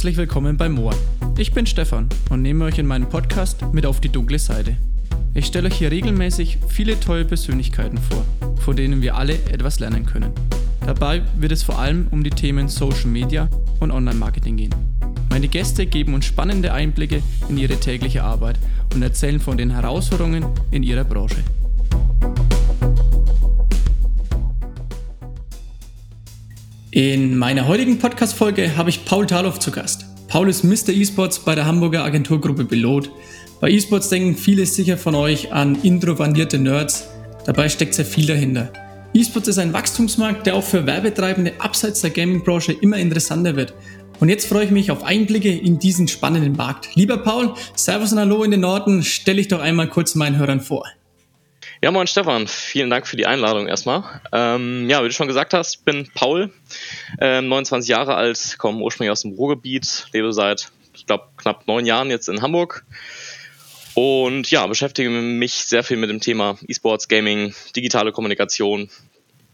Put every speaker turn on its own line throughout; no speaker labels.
herzlich willkommen bei Moor. Ich bin Stefan und nehme euch in meinen Podcast mit auf die dunkle Seite. Ich stelle euch hier regelmäßig viele tolle Persönlichkeiten vor, von denen wir alle etwas lernen können. Dabei wird es vor allem um die Themen Social Media und Online-Marketing gehen. Meine Gäste geben uns spannende Einblicke in ihre tägliche Arbeit und erzählen von den Herausforderungen in ihrer Branche. In meiner heutigen Podcast-Folge habe ich Paul Taloff zu Gast. Paul ist Mr. Esports bei der Hamburger Agenturgruppe Pilot. Bei Esports denken viele sicher von euch an introvandierte Nerds. Dabei steckt sehr viel dahinter. Esports ist ein Wachstumsmarkt, der auch für Werbetreibende abseits der Gaming-Branche immer interessanter wird. Und jetzt freue ich mich auf Einblicke in diesen spannenden Markt. Lieber Paul, Servus und Hallo in den Norden, stell dich doch einmal kurz meinen Hörern vor.
Ja, moin Stefan, vielen Dank für die Einladung erstmal. Ähm, ja, wie du schon gesagt hast, ich bin Paul, ähm, 29 Jahre alt, komme ursprünglich aus dem Ruhrgebiet, lebe seit, ich glaube, knapp neun Jahren jetzt in Hamburg und ja, beschäftige mich sehr viel mit dem Thema E-Sports, Gaming, digitale Kommunikation,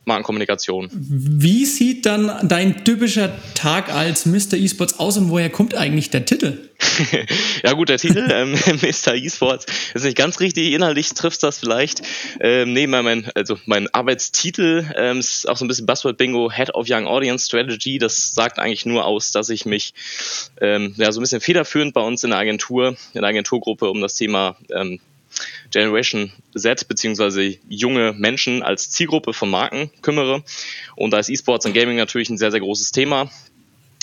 Markenkommunikation.
Wie sieht dann dein typischer Tag als Mr. Esports aus und woher kommt eigentlich der Titel?
ja gut, der Titel, ähm, Mr. Esports, ist nicht ganz richtig, inhaltlich trifft das vielleicht. Ähm, nee, mein, also mein Arbeitstitel ähm, ist auch so ein bisschen Buzzword-Bingo, Head of Young Audience Strategy. Das sagt eigentlich nur aus, dass ich mich ähm, ja, so ein bisschen federführend bei uns in der Agentur, in der Agenturgruppe um das Thema ähm, Generation Z beziehungsweise junge Menschen als Zielgruppe von Marken kümmere. Und da ist E-Sports und Gaming natürlich ein sehr, sehr großes Thema.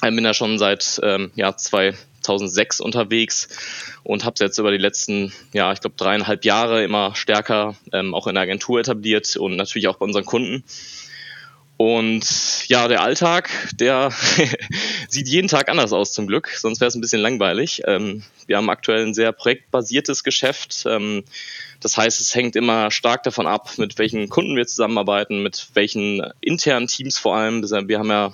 Ich bin da schon seit ähm, ja, 2006 unterwegs und habe es jetzt über die letzten, ja, ich glaube dreieinhalb Jahre immer stärker ähm, auch in der Agentur etabliert und natürlich auch bei unseren Kunden. Und ja, der Alltag, der sieht jeden Tag anders aus zum Glück, sonst wäre es ein bisschen langweilig. Ähm, wir haben aktuell ein sehr projektbasiertes Geschäft. Ähm, das heißt, es hängt immer stark davon ab, mit welchen Kunden wir zusammenarbeiten, mit welchen internen Teams vor allem. Wir haben ja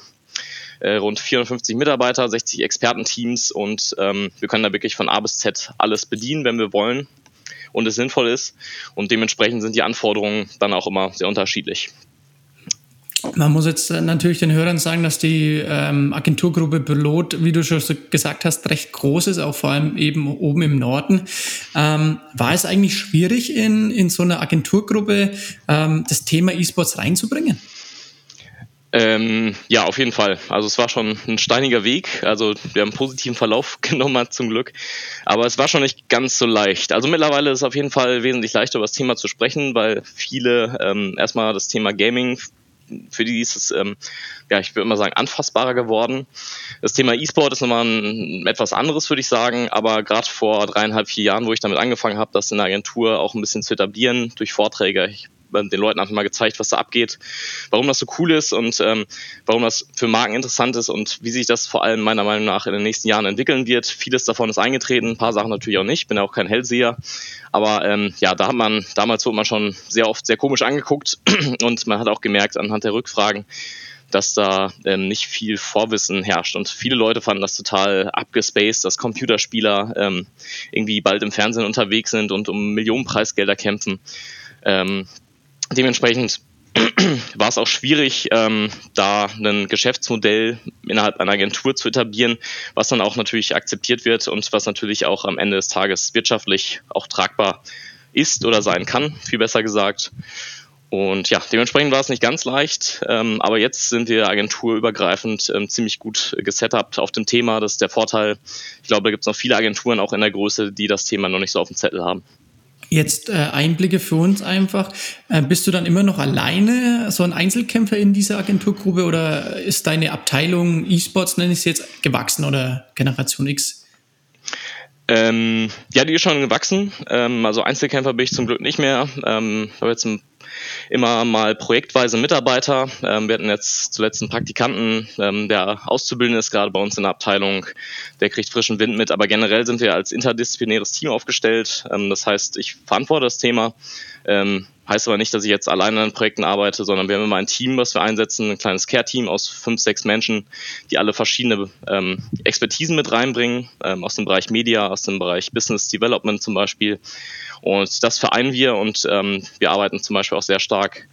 äh, rund 450 Mitarbeiter, 60 Expertenteams und ähm, wir können da wirklich von A bis Z alles bedienen, wenn wir wollen und es sinnvoll ist. Und dementsprechend sind die Anforderungen dann auch immer sehr unterschiedlich.
Man muss jetzt äh, natürlich den Hörern sagen, dass die ähm, Agenturgruppe Pilot, wie du schon gesagt hast, recht groß ist, auch vor allem eben oben im Norden. Ähm, war es eigentlich schwierig, in, in so einer Agenturgruppe ähm, das Thema E-Sports reinzubringen?
Ähm, ja, auf jeden Fall. Also es war schon ein steiniger Weg. Also wir haben einen positiven Verlauf genommen, zum Glück. Aber es war schon nicht ganz so leicht. Also mittlerweile ist es auf jeden Fall wesentlich leichter, über das Thema zu sprechen, weil viele ähm, erstmal das Thema Gaming für die ist es, ähm, ja, ich würde immer sagen, anfassbarer geworden. Das Thema E-Sport ist nochmal ein, etwas anderes, würde ich sagen, aber gerade vor dreieinhalb, vier Jahren, wo ich damit angefangen habe, das in der Agentur auch ein bisschen zu etablieren durch Vorträge, ich den Leuten einfach mal gezeigt, was da abgeht, warum das so cool ist und ähm, warum das für Marken interessant ist und wie sich das vor allem meiner Meinung nach in den nächsten Jahren entwickeln wird. Vieles davon ist eingetreten, ein paar Sachen natürlich auch nicht. Ich bin ja auch kein Hellseher, aber ähm, ja, da hat man damals wurde man schon sehr oft sehr komisch angeguckt und man hat auch gemerkt anhand der Rückfragen, dass da ähm, nicht viel Vorwissen herrscht. Und viele Leute fanden das total abgespaced, dass Computerspieler ähm, irgendwie bald im Fernsehen unterwegs sind und um Millionenpreisgelder kämpfen. Ähm, dementsprechend war es auch schwierig, ähm, da ein Geschäftsmodell innerhalb einer Agentur zu etablieren, was dann auch natürlich akzeptiert wird und was natürlich auch am Ende des Tages wirtschaftlich auch tragbar ist oder sein kann, viel besser gesagt. Und ja, dementsprechend war es nicht ganz leicht, ähm, aber jetzt sind wir agenturübergreifend ähm, ziemlich gut gesetupt auf dem Thema. Das ist der Vorteil. Ich glaube, da gibt es noch viele Agenturen auch in der Größe, die das Thema noch nicht so auf dem Zettel haben.
Jetzt äh, Einblicke für uns einfach. Äh, bist du dann immer noch alleine so ein Einzelkämpfer in dieser Agenturgruppe oder ist deine Abteilung E-Sports, nenne ich es jetzt, gewachsen oder Generation X?
Ähm, ja, die ist schon gewachsen. Ähm, also Einzelkämpfer bin ich zum Glück nicht mehr. Ähm, habe jetzt ein immer mal projektweise Mitarbeiter. Ähm, wir hatten jetzt zuletzt einen Praktikanten, ähm, der Auszubildende ist gerade bei uns in der Abteilung, der kriegt frischen Wind mit, aber generell sind wir als interdisziplinäres Team aufgestellt. Ähm, das heißt, ich verantworte das Thema. Ähm, heißt aber nicht, dass ich jetzt alleine an Projekten arbeite, sondern wir haben immer ein Team, was wir einsetzen, ein kleines Care-Team aus fünf, sechs Menschen, die alle verschiedene ähm, Expertisen mit reinbringen, ähm, aus dem Bereich Media, aus dem Bereich Business Development zum Beispiel. Und das vereinen wir und ähm, wir arbeiten zum Beispiel auch sehr stark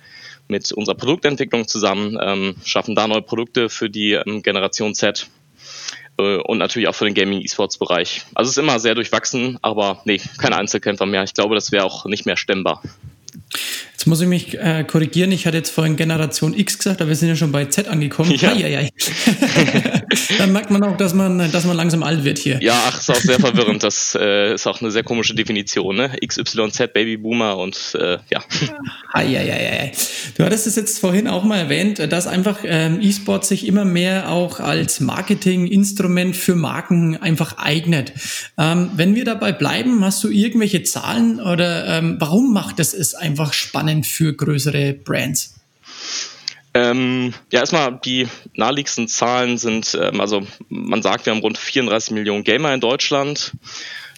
mit unserer Produktentwicklung zusammen, ähm, schaffen da neue Produkte für die ähm, Generation Z äh, und natürlich auch für den Gaming-E-Sports-Bereich. Also es ist immer sehr durchwachsen, aber nee, kein Einzelkämpfer mehr. Ich glaube, das wäre auch nicht mehr stemmbar.
Jetzt muss ich mich äh, korrigieren. Ich hatte jetzt vorhin Generation X gesagt, aber wir sind ja schon bei Z angekommen. Ja. Ai, Dann merkt man auch, dass man, dass man langsam alt wird hier.
Ja, ach, ist auch sehr verwirrend. Das äh, ist auch eine sehr komische Definition, ne? XYZ Babyboomer und äh, ja.
Ai, Du hattest es jetzt vorhin auch mal erwähnt, dass einfach ähm, E-Sport sich immer mehr auch als Marketinginstrument für Marken einfach eignet. Ähm, wenn wir dabei bleiben, hast du irgendwelche Zahlen oder ähm, warum macht es es einfach spannend für größere Brands?
Ähm, ja, erstmal die naheliegendsten Zahlen sind, ähm, also man sagt, wir haben rund 34 Millionen Gamer in Deutschland.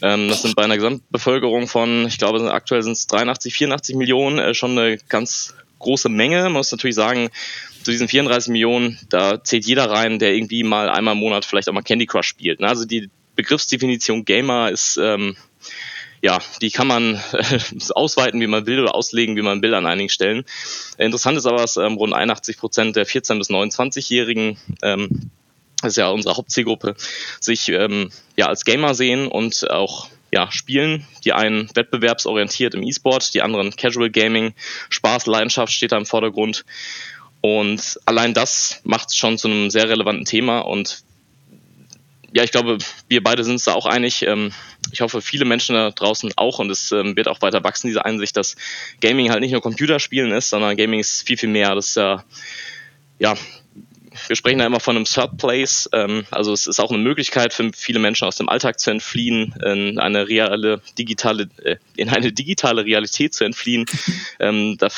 Ähm, das sind bei einer Gesamtbevölkerung von, ich glaube, aktuell sind es 83, 84 Millionen, äh, schon eine ganz große Menge. Man muss natürlich sagen, zu diesen 34 Millionen, da zählt jeder rein, der irgendwie mal einmal im Monat vielleicht auch mal Candy Crush spielt. Ne? Also die Begriffsdefinition Gamer ist ähm, ja, die kann man äh, ausweiten, wie man will oder auslegen, wie man will an einigen Stellen. Interessant ist aber, dass ähm, rund 81 Prozent der 14- bis 29-Jährigen, ähm, das ist ja unsere Hauptzielgruppe, sich ähm, ja als Gamer sehen und auch ja, spielen. Die einen wettbewerbsorientiert im E-Sport, die anderen Casual Gaming, Spaß, Leidenschaft steht da im Vordergrund. Und allein das macht es schon zu einem sehr relevanten Thema und ja, ich glaube, wir beide sind uns da auch einig. Ähm, ich hoffe, viele Menschen da draußen auch und es ähm, wird auch weiter wachsen, diese Einsicht, dass Gaming halt nicht nur Computerspielen ist, sondern Gaming ist viel, viel mehr. Das ist ja, ja, wir sprechen da immer von einem Third Place. Ähm, also es ist auch eine Möglichkeit für viele Menschen aus dem Alltag zu entfliehen, in eine reale digitale, äh, in eine digitale Realität zu entfliehen. da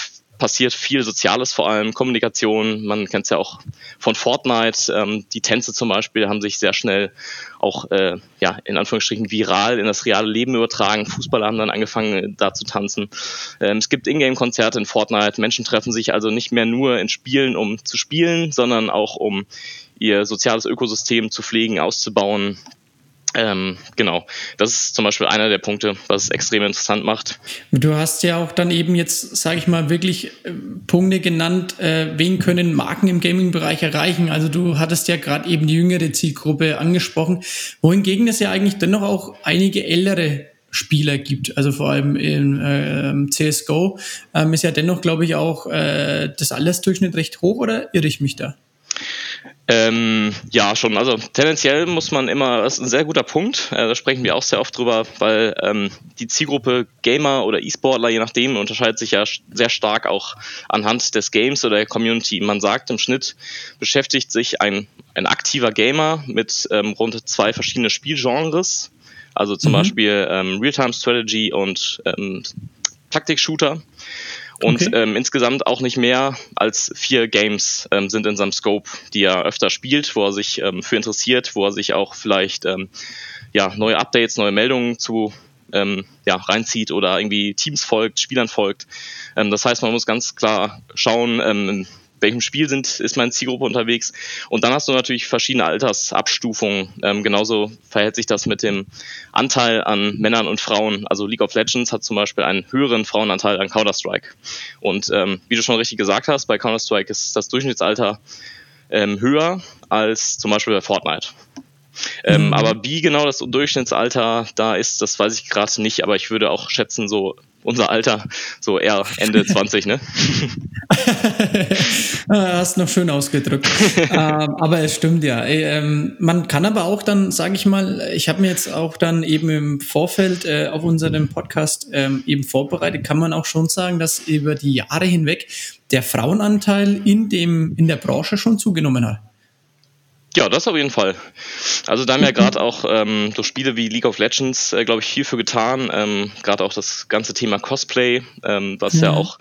passiert viel Soziales, vor allem Kommunikation. Man kennt es ja auch von Fortnite. Ähm, die Tänze zum Beispiel haben sich sehr schnell auch, äh, ja, in Anführungsstrichen viral in das reale Leben übertragen. Fußballer haben dann angefangen, äh, da zu tanzen. Ähm, es gibt Ingame-Konzerte in Fortnite. Menschen treffen sich also nicht mehr nur in Spielen, um zu spielen, sondern auch um ihr soziales Ökosystem zu pflegen, auszubauen, ähm, genau, das ist zum Beispiel einer der Punkte, was es extrem interessant macht.
Du hast ja auch dann eben jetzt, sage ich mal, wirklich äh, Punkte genannt, äh, wen können Marken im Gaming-Bereich erreichen. Also du hattest ja gerade eben die jüngere Zielgruppe angesprochen, wohingegen es ja eigentlich dennoch auch einige ältere Spieler gibt. Also vor allem in äh, CSGO ähm, ist ja dennoch, glaube ich, auch äh, das Altersdurchschnitt recht hoch oder irre ich mich da?
Ähm, ja, schon. Also tendenziell muss man immer, das ist ein sehr guter Punkt, äh, da sprechen wir auch sehr oft drüber, weil ähm, die Zielgruppe Gamer oder E-Sportler, je nachdem, unterscheidet sich ja sehr stark auch anhand des Games oder der Community. Man sagt, im Schnitt beschäftigt sich ein, ein aktiver Gamer mit ähm, rund zwei verschiedene Spielgenres, also zum mhm. Beispiel ähm, Real-Time Strategy und ähm, Taktik-Shooter. Und okay. ähm, insgesamt auch nicht mehr als vier Games ähm, sind in seinem Scope, die er öfter spielt, wo er sich ähm, für interessiert, wo er sich auch vielleicht ähm, ja, neue Updates, neue Meldungen zu ähm, ja, reinzieht oder irgendwie Teams folgt, Spielern folgt. Ähm, das heißt, man muss ganz klar schauen, ähm, welchem Spiel sind, ist meine Zielgruppe unterwegs. Und dann hast du natürlich verschiedene Altersabstufungen. Ähm, genauso verhält sich das mit dem Anteil an Männern und Frauen. Also League of Legends hat zum Beispiel einen höheren Frauenanteil an Counter-Strike. Und ähm, wie du schon richtig gesagt hast, bei Counter-Strike ist das Durchschnittsalter ähm, höher als zum Beispiel bei Fortnite. Ähm, mhm. Aber wie genau das Durchschnittsalter da ist, das weiß ich gerade nicht, aber ich würde auch schätzen, so unser Alter, so eher Ende 20, ne?
Ah, hast noch schön ausgedrückt. ähm, aber es stimmt ja. Ähm, man kann aber auch dann, sage ich mal, ich habe mir jetzt auch dann eben im Vorfeld äh, auf unserem Podcast ähm, eben vorbereitet, kann man auch schon sagen, dass über die Jahre hinweg der Frauenanteil in dem in der Branche schon zugenommen hat.
Ja, das auf jeden Fall. Also da haben ja gerade auch ähm, so Spiele wie League of Legends, äh, glaube ich, viel für getan. Ähm, gerade auch das ganze Thema Cosplay, ähm, was ja. ja auch,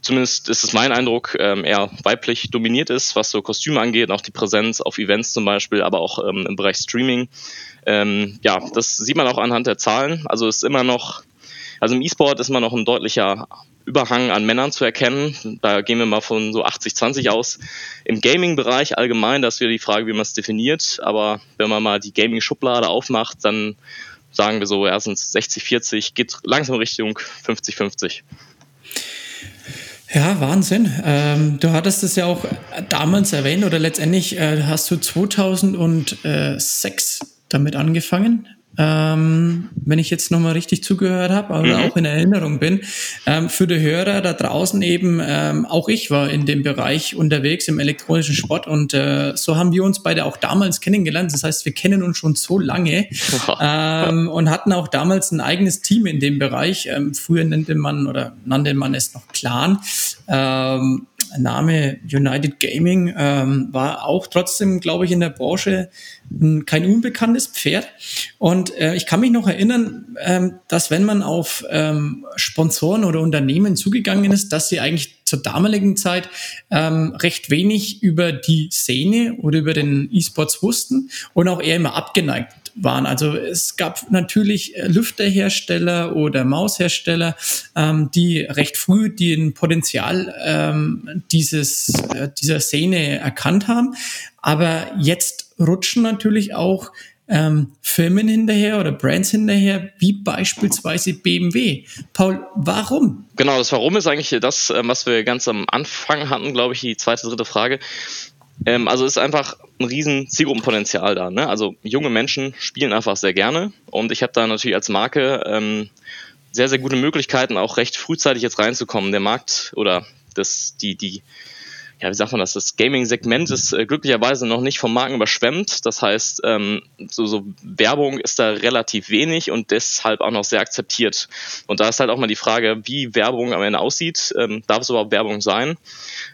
zumindest ist es mein Eindruck, ähm, eher weiblich dominiert ist, was so Kostüme angeht, auch die Präsenz auf Events zum Beispiel, aber auch ähm, im Bereich Streaming. Ähm, ja, das sieht man auch anhand der Zahlen. Also ist immer noch, also im E-Sport ist man noch ein deutlicher Überhang an Männern zu erkennen. Da gehen wir mal von so 80-20 aus. Im Gaming-Bereich allgemein, das wäre die Frage, wie man es definiert. Aber wenn man mal die Gaming-Schublade aufmacht, dann sagen wir so, erstens 60-40, geht langsam Richtung 50-50.
Ja, Wahnsinn. Ähm, du hattest es ja auch damals erwähnt oder letztendlich äh, hast du 2006 damit angefangen ähm, wenn ich jetzt nochmal richtig zugehört habe, aber mhm. auch in Erinnerung bin. Ähm, für die Hörer da draußen eben, ähm, auch ich war in dem Bereich unterwegs im elektronischen Sport und äh, so haben wir uns beide auch damals kennengelernt. Das heißt, wir kennen uns schon so lange ähm, und hatten auch damals ein eigenes Team in dem Bereich. Ähm, früher nannte man oder nannte man es noch Clan. Ähm, Name United Gaming ähm, war auch trotzdem, glaube ich, in der Branche kein unbekanntes Pferd. Und äh, ich kann mich noch erinnern, ähm, dass wenn man auf ähm, Sponsoren oder Unternehmen zugegangen ist, dass sie eigentlich zur damaligen Zeit ähm, recht wenig über die Szene oder über den E-Sports wussten und auch eher immer abgeneigt waren. Also es gab natürlich äh, Lüfterhersteller oder Maushersteller, ähm, die recht früh den Potenzial ähm, dieses, äh, dieser Szene erkannt haben. Aber jetzt rutschen natürlich auch ähm, Firmen hinterher oder Brands hinterher, wie beispielsweise BMW. Paul, warum?
Genau, das Warum ist eigentlich das, ähm, was wir ganz am Anfang hatten, glaube ich, die zweite, dritte Frage. Ähm, also ist einfach ein riesen Zielgruppenpotenzial da. Ne? Also junge Menschen spielen einfach sehr gerne und ich habe da natürlich als Marke ähm, sehr, sehr gute Möglichkeiten, auch recht frühzeitig jetzt reinzukommen. Der Markt oder das, die, die ja, wie sagt man das, das Gaming-Segment ist äh, glücklicherweise noch nicht vom Marken überschwemmt. Das heißt, ähm, so, so Werbung ist da relativ wenig und deshalb auch noch sehr akzeptiert. Und da ist halt auch mal die Frage, wie Werbung am Ende aussieht. Ähm, darf es überhaupt Werbung sein?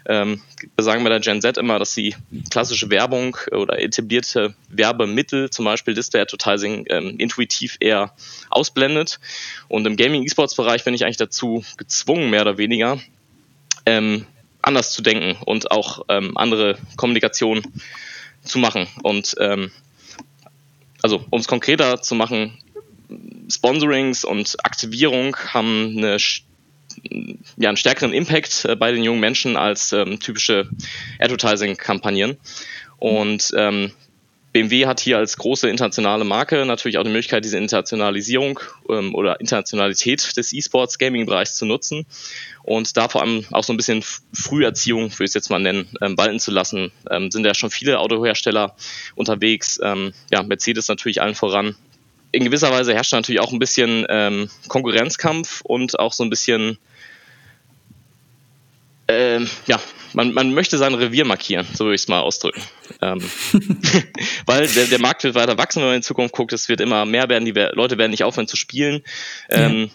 Ähm, wir sagen bei der Gen Z immer, dass die klassische Werbung oder etablierte Werbemittel, zum Beispiel Display Advertising, ähm, intuitiv eher ausblendet. Und im Gaming-E-Sports-Bereich bin ich eigentlich dazu gezwungen, mehr oder weniger, ähm, anders zu denken und auch ähm, andere Kommunikation zu machen. Und ähm, also um es konkreter zu machen, Sponsorings und Aktivierung haben eine, ja, einen stärkeren Impact äh, bei den jungen Menschen als ähm, typische Advertising-Kampagnen. Und ähm, BMW hat hier als große internationale Marke natürlich auch die Möglichkeit, diese Internationalisierung ähm, oder Internationalität des E-Sports Gaming-Bereichs zu nutzen und da vor allem auch so ein bisschen Früherziehung, würde ich es jetzt mal nennen, ähm, walten zu lassen. Ähm, sind ja schon viele Autohersteller unterwegs, ähm, ja, Mercedes natürlich allen voran. In gewisser Weise herrscht natürlich auch ein bisschen ähm, Konkurrenzkampf und auch so ein bisschen ähm, ja, man, man möchte sein Revier markieren, so würde ich es mal ausdrücken. Ähm, weil der, der Markt wird weiter wachsen, wenn man in Zukunft guckt, es wird immer mehr werden, die Leute werden nicht aufhören zu spielen. Ähm.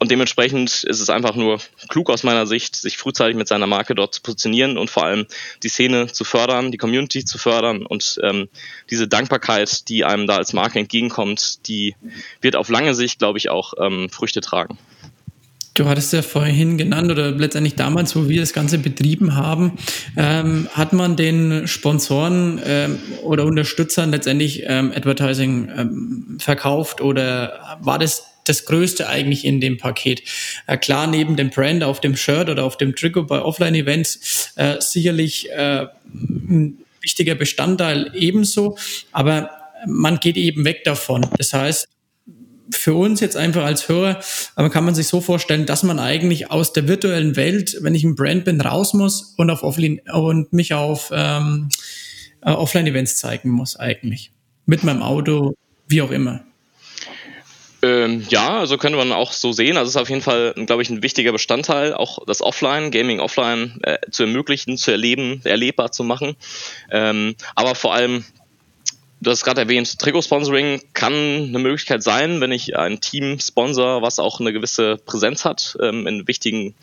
Und dementsprechend ist es einfach nur klug aus meiner Sicht, sich frühzeitig mit seiner Marke dort zu positionieren und vor allem die Szene zu fördern, die Community zu fördern und ähm, diese Dankbarkeit, die einem da als Marke entgegenkommt, die wird auf lange Sicht, glaube ich, auch ähm, Früchte tragen.
Du hattest ja vorhin genannt oder letztendlich damals, wo wir das Ganze betrieben haben, ähm, hat man den Sponsoren ähm, oder Unterstützern letztendlich ähm, Advertising ähm, verkauft oder war das das Größte eigentlich in dem Paket? Äh, klar, neben dem Brand auf dem Shirt oder auf dem Trikot bei Offline-Events äh, sicherlich äh, ein wichtiger Bestandteil ebenso, aber man geht eben weg davon. Das heißt, für uns jetzt einfach als Hörer, aber kann man sich so vorstellen, dass man eigentlich aus der virtuellen Welt, wenn ich ein Brand bin, raus muss und auf Offline und mich auf ähm, äh, Offline-Events zeigen muss eigentlich. Mit meinem Auto, wie auch immer.
Ähm, ja, also könnte man auch so sehen. Also es ist auf jeden Fall, glaube ich, ein wichtiger Bestandteil, auch das Offline, Gaming Offline äh, zu ermöglichen, zu erleben, erlebbar zu machen. Ähm, aber vor allem Du hast gerade erwähnt, Trikotsponsoring kann eine Möglichkeit sein, wenn ich ein Team sponsor, was auch eine gewisse Präsenz hat, ähm, in wichtigen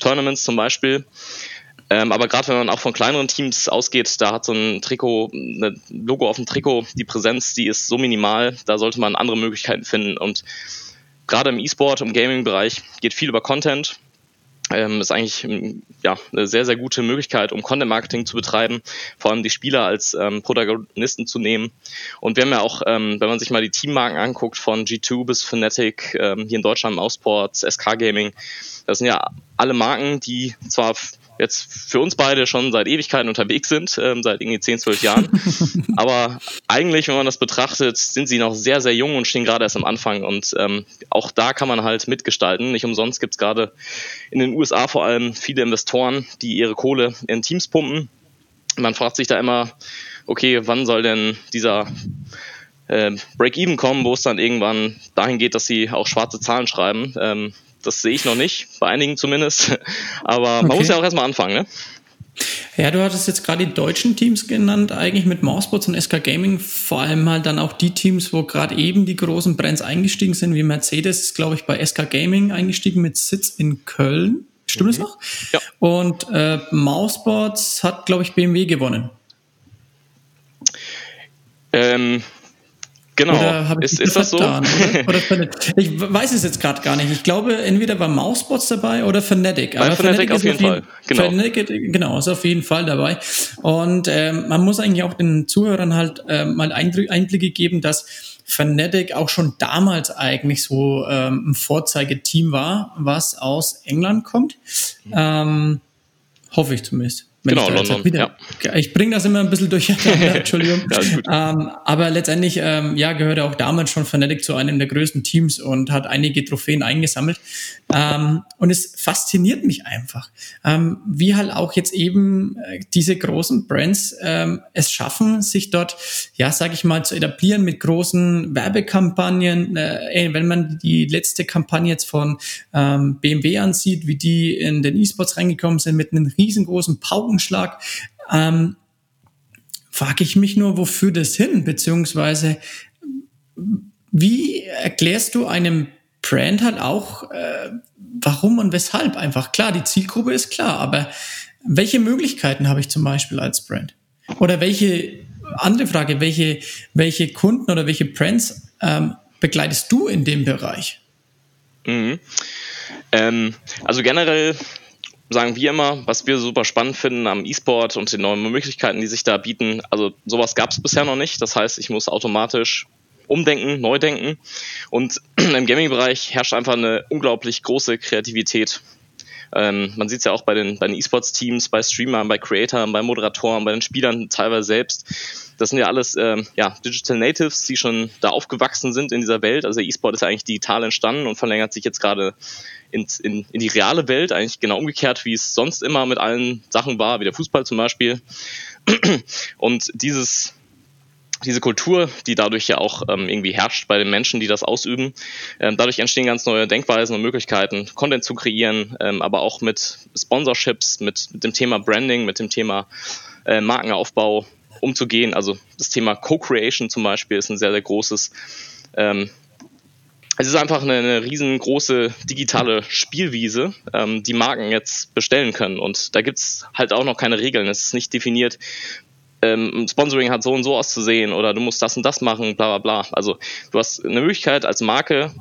Tournaments zum Beispiel. Ähm, aber gerade wenn man auch von kleineren Teams ausgeht, da hat so ein Trikot, ein Logo auf dem Trikot, die Präsenz, die ist so minimal, da sollte man andere Möglichkeiten finden. Und gerade im E-Sport, im Gaming-Bereich geht viel über Content ähm, ist eigentlich ähm, ja, eine sehr, sehr gute Möglichkeit, um Content-Marketing zu betreiben, vor allem die Spieler als ähm, Protagonisten zu nehmen. Und wir haben ja auch, ähm, wenn man sich mal die Teammarken anguckt, von G2 bis Fnatic, ähm, hier in Deutschland Ausport, SK Gaming, das sind ja alle Marken, die zwar jetzt für uns beide schon seit Ewigkeiten unterwegs sind, ähm, seit irgendwie 10, 12 Jahren. Aber eigentlich, wenn man das betrachtet, sind sie noch sehr, sehr jung und stehen gerade erst am Anfang. Und ähm, auch da kann man halt mitgestalten. Nicht umsonst gibt es gerade in den USA vor allem viele Investoren, die ihre Kohle in Teams pumpen. Man fragt sich da immer, okay, wann soll denn dieser äh, Break-Even kommen, wo es dann irgendwann dahin geht, dass sie auch schwarze Zahlen schreiben. Ähm, das sehe ich noch nicht, bei einigen zumindest. Aber man muss ja auch erstmal anfangen, ne?
Ja, du hattest jetzt gerade die deutschen Teams genannt, eigentlich mit Mousebots und SK Gaming, vor allem halt dann auch die Teams, wo gerade eben die großen Brands eingestiegen sind, wie Mercedes ist, glaube ich, bei SK Gaming eingestiegen mit Sitz in Köln. Stimmt es mhm. noch? Ja. Und äh, Mousebots hat, glaube ich, BMW gewonnen.
Ähm, Genau.
Oder ist, ist das so? Oder? Oder ich weiß es jetzt gerade gar nicht. Ich glaube, entweder war Mousebots dabei oder Fnatic.
Bei Aber Fnatic, Fnatic auf jeden Fall.
Genau. Fnatic, genau, ist auf jeden Fall dabei. Und ähm, man muss eigentlich auch den Zuhörern halt ähm, mal Einblicke geben, dass Fnatic auch schon damals eigentlich so ähm, ein Vorzeigeteam war, was aus England kommt. Mhm. Ähm, hoffe ich zumindest
genau, London. Wieder,
ja. Ich bringe das immer ein bisschen durcheinander, Entschuldigung. ja, ähm, aber letztendlich, ähm, ja, gehörte auch damals schon Fnatic zu einem der größten Teams und hat einige Trophäen eingesammelt. Ähm, und es fasziniert mich einfach, ähm, wie halt auch jetzt eben äh, diese großen Brands ähm, es schaffen, sich dort, ja, sage ich mal, zu etablieren mit großen Werbekampagnen. Äh, wenn man die letzte Kampagne jetzt von ähm, BMW ansieht, wie die in den E-Sports reingekommen sind mit einem riesengroßen Pauken Paukenschlag. Ähm, frage ich mich nur, wofür das hin? Beziehungsweise, wie erklärst du einem Brand halt auch, äh, warum und weshalb einfach? Klar, die Zielgruppe ist klar, aber welche Möglichkeiten habe ich zum Beispiel als Brand? Oder welche, andere Frage, welche, welche Kunden oder welche Brands ähm, begleitest du in dem Bereich?
Mhm. Ähm, also generell sagen wir immer, was wir super spannend finden am E-Sport und den neuen Möglichkeiten, die sich da bieten. Also sowas gab es bisher noch nicht. Das heißt, ich muss automatisch umdenken, neu denken. Und im Gaming-Bereich herrscht einfach eine unglaublich große Kreativität. Ähm, man sieht es ja auch bei den, bei den E-Sports-Teams, bei Streamern, bei Creatoren, bei Moderatoren, bei den Spielern teilweise selbst. Das sind ja alles ähm, ja, Digital Natives, die schon da aufgewachsen sind in dieser Welt. Also E-Sport ist ja eigentlich digital entstanden und verlängert sich jetzt gerade in, in, in die reale Welt, eigentlich genau umgekehrt, wie es sonst immer mit allen Sachen war, wie der Fußball zum Beispiel. Und dieses, diese Kultur, die dadurch ja auch ähm, irgendwie herrscht bei den Menschen, die das ausüben, ähm, dadurch entstehen ganz neue Denkweisen und Möglichkeiten, Content zu kreieren, ähm, aber auch mit Sponsorships, mit, mit dem Thema Branding, mit dem Thema äh, Markenaufbau umzugehen. Also das Thema Co-Creation zum Beispiel ist ein sehr, sehr großes. Ähm, es ist einfach eine, eine riesengroße digitale Spielwiese, ähm, die Marken jetzt bestellen können. Und da gibt's halt auch noch keine Regeln. Es ist nicht definiert, ähm, Sponsoring hat so und so auszusehen oder du musst das und das machen, bla bla bla. Also du hast eine Möglichkeit als Marke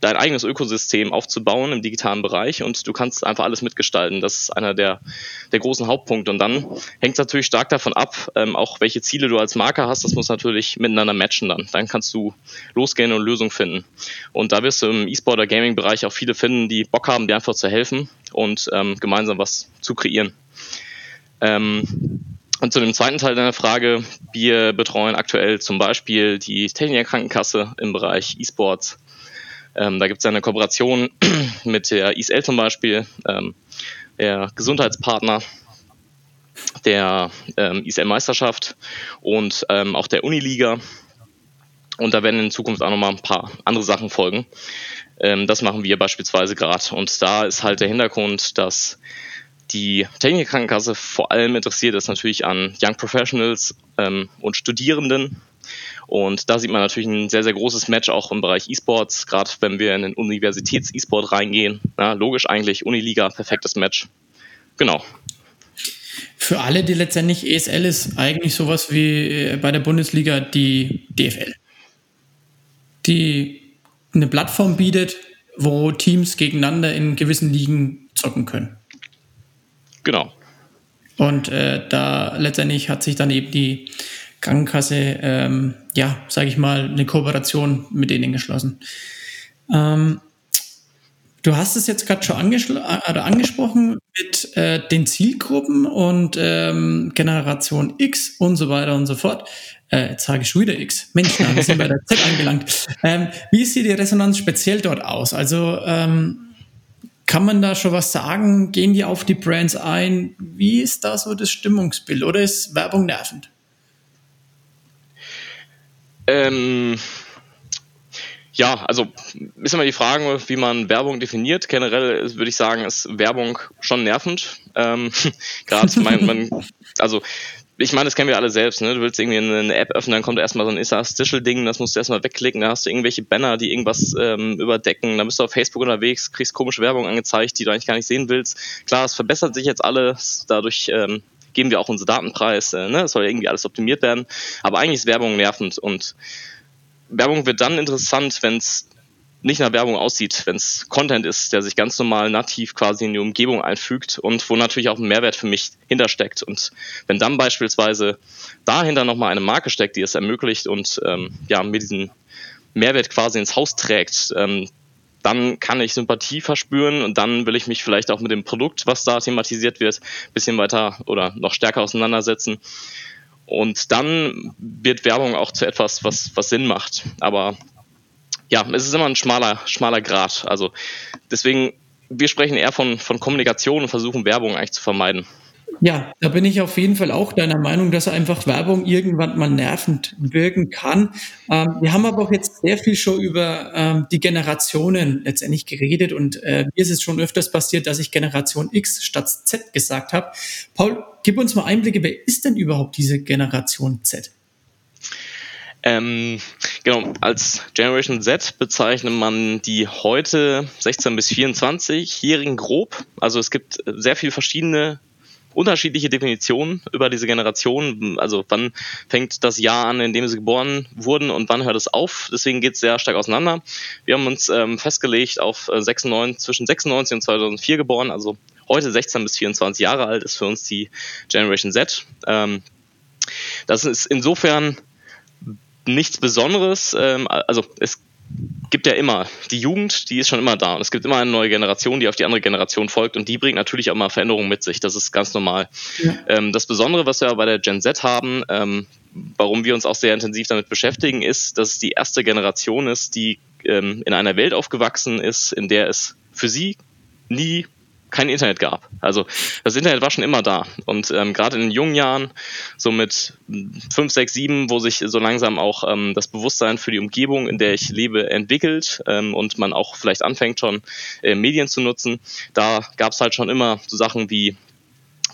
dein eigenes Ökosystem aufzubauen im digitalen Bereich und du kannst einfach alles mitgestalten. Das ist einer der, der großen Hauptpunkte. Und dann hängt es natürlich stark davon ab, ähm, auch welche Ziele du als Marke hast. Das muss natürlich miteinander matchen dann. Dann kannst du losgehen und Lösungen finden. Und da wirst du im E-Sport oder Gaming-Bereich auch viele finden, die Bock haben, dir einfach zu helfen und ähm, gemeinsam was zu kreieren. Ähm, und zu dem zweiten Teil deiner Frage, wir betreuen aktuell zum Beispiel die Techniker Krankenkasse im Bereich E-Sports ähm, da gibt es eine Kooperation mit der ISL zum Beispiel, ähm, der Gesundheitspartner der ähm, ISL-Meisterschaft und ähm, auch der Uniliga. Und da werden in Zukunft auch nochmal ein paar andere Sachen folgen. Ähm, das machen wir beispielsweise gerade. Und da ist halt der Hintergrund, dass die Technikerkrankenkasse vor allem interessiert ist natürlich an Young Professionals ähm, und Studierenden und da sieht man natürlich ein sehr, sehr großes Match auch im Bereich E-Sports, gerade wenn wir in den Universitäts-E-Sport reingehen. Ja, logisch eigentlich, Uniliga, perfektes Match. Genau.
Für alle, die letztendlich ESL ist eigentlich sowas wie äh, bei der Bundesliga die DFL. Die eine Plattform bietet, wo Teams gegeneinander in gewissen Ligen zocken können.
Genau.
Und äh, da letztendlich hat sich dann eben die Krankenkasse, ähm, ja, sage ich mal, eine Kooperation mit denen geschlossen. Ähm, Du hast es jetzt gerade schon äh, angesprochen mit äh, den Zielgruppen und ähm, Generation X und so weiter und so fort. Äh, jetzt sage ich schon wieder X. Mensch, wir sind bei der Z angelangt. Ähm, wie sieht die Resonanz speziell dort aus? Also ähm, kann man da schon was sagen? Gehen die auf die Brands ein? Wie ist da so das Stimmungsbild oder ist Werbung nervend?
Ähm, ja, also ist immer die Frage, wie man Werbung definiert. Generell würde ich sagen, ist Werbung schon nervend. Ähm, Gerade mein, man, also ich meine, das kennen wir alle selbst, ne? Du willst irgendwie eine App öffnen, dann kommt erstmal so ein Interstitial-Ding, das musst du erstmal wegklicken, da hast du irgendwelche Banner, die irgendwas ähm, überdecken, dann bist du auf Facebook unterwegs, kriegst komische Werbung angezeigt, die du eigentlich gar nicht sehen willst. Klar, es verbessert sich jetzt alles, dadurch ähm, geben wir auch unsere Datenpreis, äh, ne? Es soll irgendwie alles optimiert werden, aber eigentlich ist Werbung nervend und Werbung wird dann interessant, wenn es nicht nach Werbung aussieht, wenn es Content ist, der sich ganz normal nativ quasi in die Umgebung einfügt und wo natürlich auch ein Mehrwert für mich hintersteckt. Und wenn dann beispielsweise dahinter nochmal eine Marke steckt, die es ermöglicht und ähm, ja, mir diesen Mehrwert quasi ins Haus trägt, ähm, dann kann ich Sympathie verspüren und dann will ich mich vielleicht auch mit dem Produkt, was da thematisiert wird, bisschen weiter oder noch stärker auseinandersetzen. Und dann wird Werbung auch zu etwas, was, was Sinn macht. Aber ja, es ist immer ein schmaler, schmaler Grad. Also deswegen, wir sprechen eher von, von Kommunikation und versuchen Werbung eigentlich zu vermeiden.
Ja, da bin ich auf jeden Fall auch deiner Meinung, dass einfach Werbung irgendwann mal nervend wirken kann. Ähm, wir haben aber auch jetzt sehr viel schon über ähm, die Generationen letztendlich geredet und äh, mir ist es schon öfters passiert, dass ich Generation X statt Z gesagt habe. Paul, gib uns mal Einblicke, wer ist denn überhaupt diese Generation Z?
Ähm, genau, als Generation Z bezeichnet man die heute 16 bis 24-Jährigen grob. Also es gibt sehr viele verschiedene unterschiedliche Definitionen über diese Generation. Also wann fängt das Jahr an, in dem sie geboren wurden und wann hört es auf. Deswegen geht es sehr stark auseinander. Wir haben uns ähm, festgelegt auf 96, äh, zwischen 96 und 2004 geboren, also heute 16 bis 24 Jahre alt ist für uns die Generation Z. Ähm, das ist insofern nichts Besonderes. Ähm, also es gibt ja immer die Jugend, die ist schon immer da und es gibt immer eine neue Generation, die auf die andere Generation folgt und die bringt natürlich auch mal Veränderungen mit sich. Das ist ganz normal. Ja. Ähm, das Besondere, was wir bei der Gen Z haben, ähm, warum wir uns auch sehr intensiv damit beschäftigen, ist, dass es die erste Generation ist, die ähm, in einer Welt aufgewachsen ist, in der es für sie nie kein Internet gab. Also das Internet war schon immer da. Und ähm, gerade in den jungen Jahren, so mit fünf, sechs, sieben, wo sich so langsam auch ähm, das Bewusstsein für die Umgebung, in der ich lebe, entwickelt ähm, und man auch vielleicht anfängt schon äh, Medien zu nutzen, da gab es halt schon immer so Sachen wie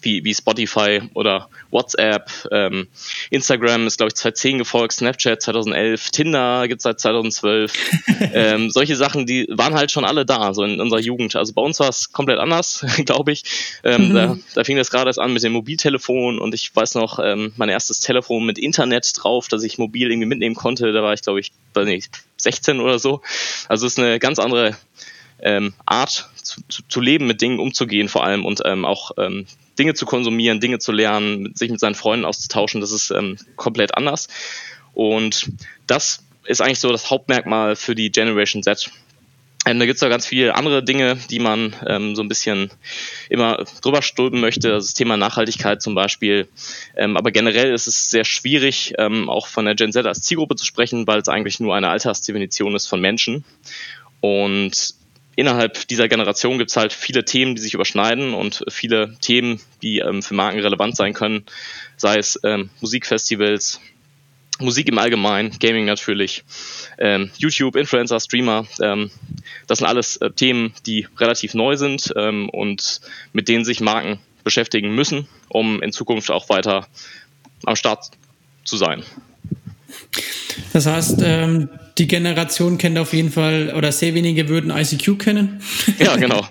wie, wie Spotify oder WhatsApp. Ähm, Instagram ist, glaube ich, 2010 gefolgt, Snapchat 2011, Tinder gibt es seit 2012. ähm, solche Sachen, die waren halt schon alle da, so in unserer Jugend. Also bei uns war es komplett anders, glaube ich. Ähm, mhm. da, da fing das gerade erst an mit dem Mobiltelefon und ich weiß noch, ähm, mein erstes Telefon mit Internet drauf, dass ich mobil irgendwie mitnehmen konnte. Da war ich, glaube ich, weiß nicht, 16 oder so. Also es ist eine ganz andere ähm, Art zu, zu, leben, mit Dingen umzugehen vor allem und ähm, auch ähm, Dinge zu konsumieren, Dinge zu lernen, sich mit seinen Freunden auszutauschen, das ist ähm, komplett anders. Und das ist eigentlich so das Hauptmerkmal für die Generation Z. Ähm, da gibt es ja ganz viele andere Dinge, die man ähm, so ein bisschen immer drüber stülpen möchte. Also das Thema Nachhaltigkeit zum Beispiel. Ähm, aber generell ist es sehr schwierig, ähm, auch von der Gen Z als Zielgruppe zu sprechen, weil es eigentlich nur eine Altersdefinition ist von Menschen. Und innerhalb dieser Generation gibt es halt viele Themen, die sich überschneiden und viele Themen, die ähm, für Marken relevant sein können, sei es ähm, Musikfestivals, Musik im Allgemeinen, Gaming natürlich, ähm, YouTube, Influencer, Streamer. Ähm, das sind alles äh, Themen, die relativ neu sind ähm, und mit denen sich Marken beschäftigen müssen, um in Zukunft auch weiter am Start zu sein.
Das heißt, ähm, die Generation kennt auf jeden Fall, oder sehr wenige würden ICQ kennen.
Ja, genau.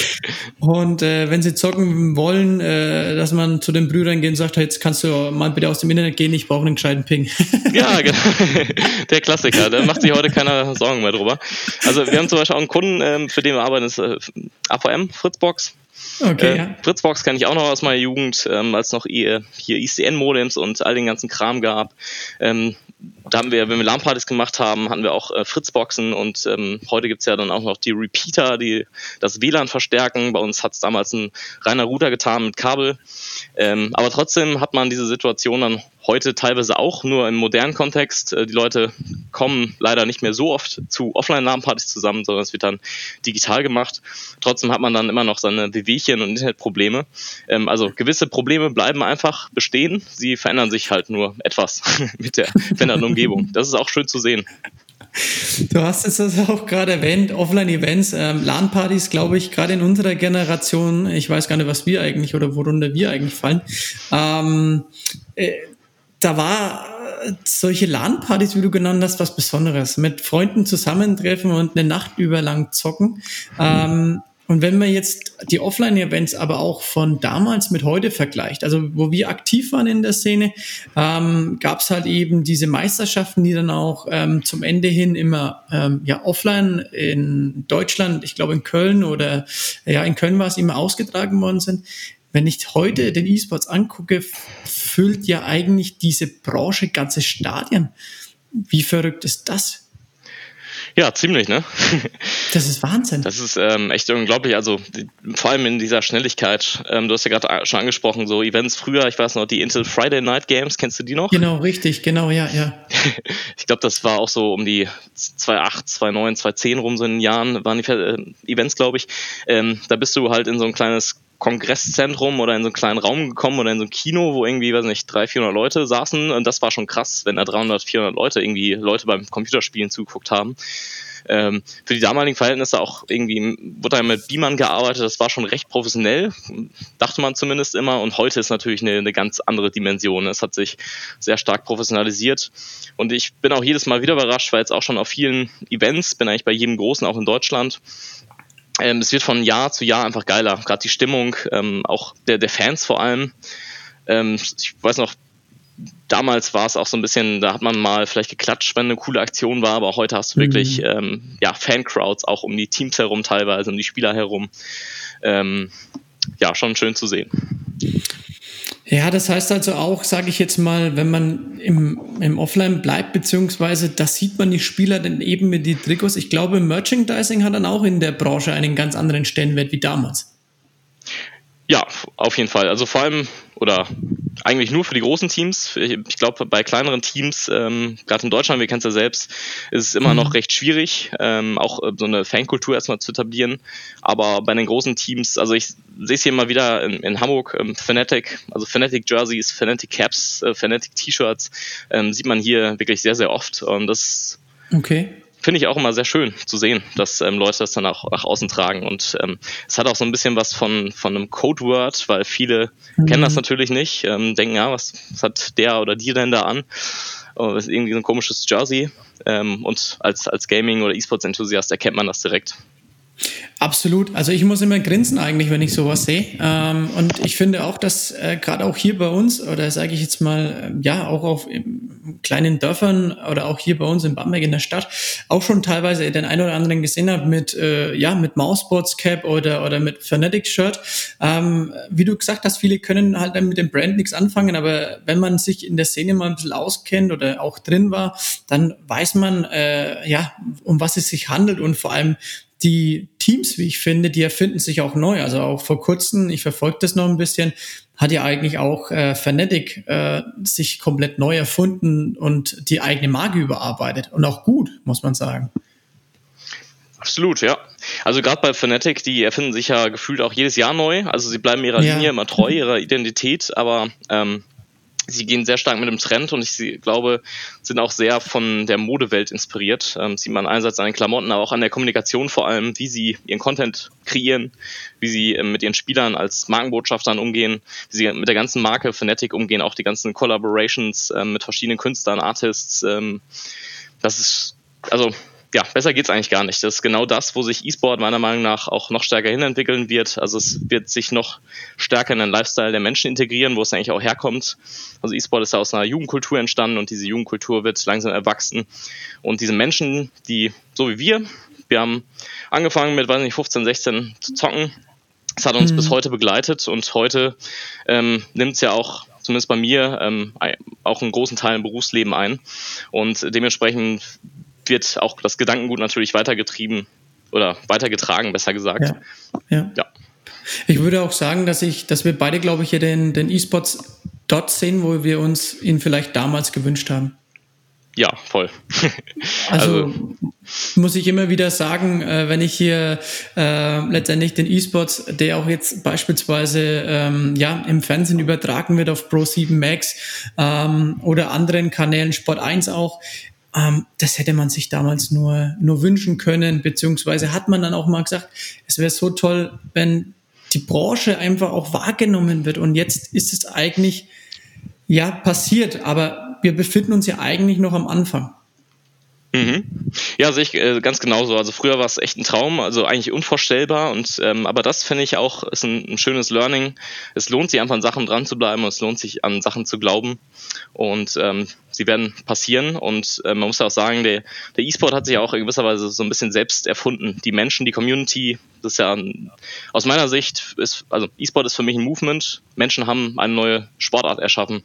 und äh, wenn sie zocken wollen, äh, dass man zu den Brüdern geht und sagt, jetzt kannst du mal bitte aus dem Internet gehen, ich brauche einen gescheiten Ping.
ja, genau. Der Klassiker, da macht sich heute keiner Sorgen mehr drüber. Also wir haben zum Beispiel auch einen Kunden, ähm, für den wir arbeiten, das ist äh, AVM, Fritzbox. Okay, äh, ja. Fritzbox kenne ich auch noch aus meiner Jugend, ähm, als noch hier ICN-Modems und all den ganzen Kram gab. Ähm, da haben wir, wenn wir LAN-Partys gemacht haben, hatten wir auch äh, Fritzboxen und ähm, heute gibt's ja dann auch noch die Repeater, die das WLAN verstärken. Bei uns hat's damals ein reiner Router getan mit Kabel. Ähm, aber trotzdem hat man diese Situation dann heute teilweise auch, nur im modernen Kontext. Äh, die Leute kommen leider nicht mehr so oft zu Offline-LAN-Partys zusammen, sondern es wird dann digital gemacht. Trotzdem hat man dann immer noch seine Wehwehchen und Internetprobleme. Ähm, also gewisse Probleme bleiben einfach bestehen. Sie verändern sich halt nur etwas mit der veränderten Umgebung. Das ist auch schön zu sehen.
Du hast es auch gerade erwähnt, Offline-Events, ähm, LAN-Partys, glaube ich, gerade in unserer Generation, ich weiß gar nicht, was wir eigentlich oder worunter wir eigentlich fallen, ähm, äh, da war äh, solche LAN-Partys, wie du genannt hast, was Besonderes. Mit Freunden zusammentreffen und eine Nacht über lang zocken. Ähm, und wenn man jetzt die Offline-Events aber auch von damals mit heute vergleicht, also wo wir aktiv waren in der Szene, ähm, gab es halt eben diese Meisterschaften, die dann auch ähm, zum Ende hin immer ähm, ja offline in Deutschland, ich glaube in Köln oder ja in Köln war es immer ausgetragen worden sind wenn ich heute den E-Sports angucke, füllt ja eigentlich diese Branche ganze Stadien. Wie verrückt ist das?
Ja, ziemlich, ne?
Das ist Wahnsinn.
Das ist ähm, echt unglaublich. Also die, vor allem in dieser Schnelligkeit. Ähm, du hast ja gerade schon angesprochen, so Events früher, ich weiß noch, die Intel Friday Night Games, kennst du die noch?
Genau, richtig, genau, ja, ja.
ich glaube, das war auch so um die 2008, 2009, 2010 rum, so in den Jahren waren die äh, Events, glaube ich. Ähm, da bist du halt in so ein kleines Kongresszentrum oder in so einen kleinen Raum gekommen oder in so ein Kino, wo irgendwie, weiß nicht, 300, 400 Leute saßen. Und das war schon krass, wenn da 300, 400 Leute irgendwie Leute beim Computerspielen zugeguckt haben. Ähm, für die damaligen Verhältnisse auch irgendwie wurde da mit Beamern gearbeitet, das war schon recht professionell, dachte man zumindest immer. Und heute ist natürlich eine, eine ganz andere Dimension. Es hat sich sehr stark professionalisiert. Und ich bin auch jedes Mal wieder überrascht, weil jetzt auch schon auf vielen Events, bin eigentlich bei jedem großen, auch in Deutschland, ähm, es wird von Jahr zu Jahr einfach geiler. Gerade die Stimmung, ähm, auch der, der Fans vor allem. Ähm, ich weiß noch, damals war es auch so ein bisschen, da hat man mal vielleicht geklatscht, wenn eine coole Aktion war, aber heute hast du mhm. wirklich ähm, ja, Fancrowds auch um die Teams herum teilweise, um die Spieler herum. Ähm, ja, schon schön zu sehen.
Ja, das heißt also auch, sage ich jetzt mal, wenn man im, im Offline bleibt, beziehungsweise da sieht man die Spieler dann eben mit die Trikots. Ich glaube, Merchandising hat dann auch in der Branche einen ganz anderen Stellenwert wie damals.
Ja, auf jeden Fall. Also vor allem, oder eigentlich nur für die großen Teams. Ich glaube, bei kleineren Teams, ähm, gerade in Deutschland, wir kennen es ja selbst, ist es immer mhm. noch recht schwierig, ähm, auch äh, so eine Fankultur erstmal zu etablieren. Aber bei den großen Teams, also ich sehe es hier mal wieder in, in Hamburg, ähm, Fanatic, also Fanatic Jerseys, Fanatic Caps, äh, Fanatic T-Shirts, ähm, sieht man hier wirklich sehr, sehr oft. Und das okay finde ich auch immer sehr schön zu sehen, dass ähm, Leute das dann auch nach außen tragen. Und ähm, es hat auch so ein bisschen was von, von einem Codeword, weil viele mhm. kennen das natürlich nicht, ähm, denken, ja, was, was hat der oder die denn da an? Oh, das ist irgendwie so ein komisches Jersey. Ähm, und als, als Gaming- oder E-Sports-Enthusiast erkennt man das direkt.
Absolut. Also ich muss immer grinsen eigentlich, wenn ich sowas sehe. Ähm, und ich finde auch, dass äh, gerade auch hier bei uns, oder sage ich jetzt mal, äh, ja, auch auf kleinen Dörfern oder auch hier bei uns in Bamberg in der Stadt, auch schon teilweise den einen oder anderen gesehen habe mit, äh, ja, mit Mouseboards Cap oder, oder mit Fanatic Shirt. Ähm, wie du gesagt hast, viele können halt dann mit dem Brand nichts anfangen, aber wenn man sich in der Szene mal ein bisschen auskennt oder auch drin war, dann weiß man, äh, ja, um was es sich handelt und vor allem, die Teams, wie ich finde, die erfinden sich auch neu. Also auch vor kurzem, ich verfolge das noch ein bisschen, hat ja eigentlich auch äh, Fnatic äh, sich komplett neu erfunden und die eigene Marke überarbeitet. Und auch gut, muss man sagen.
Absolut, ja. Also gerade bei Fnatic, die erfinden sich ja gefühlt auch jedes Jahr neu. Also sie bleiben ihrer ja. Linie immer treu, ihrer Identität, aber ähm, sie gehen sehr stark mit dem Trend und ich glaube, sind auch sehr von der Modewelt inspiriert. Ähm, sieht man einerseits an den Klamotten, aber auch an der Kommunikation vor allem, wie sie ihren Content kreieren, wie sie ähm, mit ihren Spielern als Markenbotschaftern umgehen, wie sie mit der ganzen Marke Fnatic umgehen, auch die ganzen Collaborations ähm, mit verschiedenen Künstlern, Artists. Ähm, das ist, also ja, besser geht's eigentlich gar nicht. Das ist genau das, wo sich E-Sport meiner Meinung nach auch noch stärker hinentwickeln wird. Also es wird sich noch stärker in den Lifestyle der Menschen integrieren, wo es eigentlich auch herkommt. Also E-Sport ist ja aus einer Jugendkultur entstanden und diese Jugendkultur wird langsam erwachsen. Und diese Menschen, die, so wie wir, wir haben angefangen mit, weiß nicht, 15, 16 zu zocken. Das hat uns mhm. bis heute begleitet und heute ähm, nimmt es ja auch zumindest bei mir, ähm, auch einen großen Teil im Berufsleben ein. Und dementsprechend wird auch das Gedankengut natürlich weitergetrieben oder weitergetragen, besser gesagt.
Ja. ja. ja. Ich würde auch sagen, dass ich, dass wir beide, glaube ich, hier den, den E-Sports dort sehen, wo wir uns ihn vielleicht damals gewünscht haben.
Ja, voll.
also, also, muss ich immer wieder sagen, äh, wenn ich hier äh, letztendlich den E-Sports, der auch jetzt beispielsweise ähm, ja im Fernsehen übertragen wird auf Pro 7 Max ähm, oder anderen Kanälen, Sport 1 auch, ähm, das hätte man sich damals nur, nur wünschen können, beziehungsweise hat man dann auch mal gesagt, es wäre so toll, wenn die Branche einfach auch wahrgenommen wird. Und jetzt ist es eigentlich ja passiert, aber wir befinden uns ja eigentlich noch am Anfang.
Mhm. Ja, sehe ich äh, ganz genauso. Also früher war es echt ein Traum, also eigentlich unvorstellbar. Und ähm, aber das finde ich auch ist ein, ein, schönes Learning. Es lohnt sich einfach an Sachen dran zu bleiben und es lohnt sich an Sachen zu glauben. Und ähm, sie werden passieren. Und äh, man muss auch sagen, der, der E-Sport hat sich auch in gewisser Weise so ein bisschen selbst erfunden. Die Menschen, die Community, das ist ja aus meiner Sicht ist, also E-Sport ist für mich ein Movement. Menschen haben eine neue Sportart erschaffen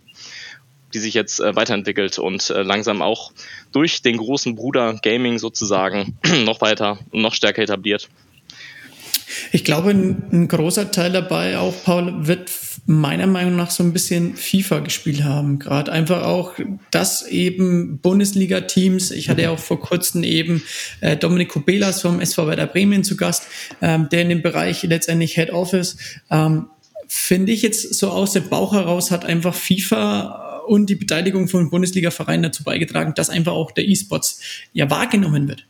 die sich jetzt äh, weiterentwickelt und äh, langsam auch durch den großen Bruder Gaming sozusagen noch weiter und noch stärker etabliert.
Ich glaube, ein, ein, großer Teil dabei auch, Paul, wird meiner Meinung nach so ein bisschen FIFA gespielt haben. Gerade einfach auch, dass eben Bundesliga-Teams, ich hatte ja auch vor kurzem eben äh, Dominico Belas vom SV Werder Bremen zu Gast, ähm, der in dem Bereich letztendlich Head Office, ähm, finde ich jetzt so aus dem Bauch heraus hat einfach FIFA und die Beteiligung von Bundesliga-Vereinen dazu beigetragen, dass einfach auch der E-Sports ja wahrgenommen wird.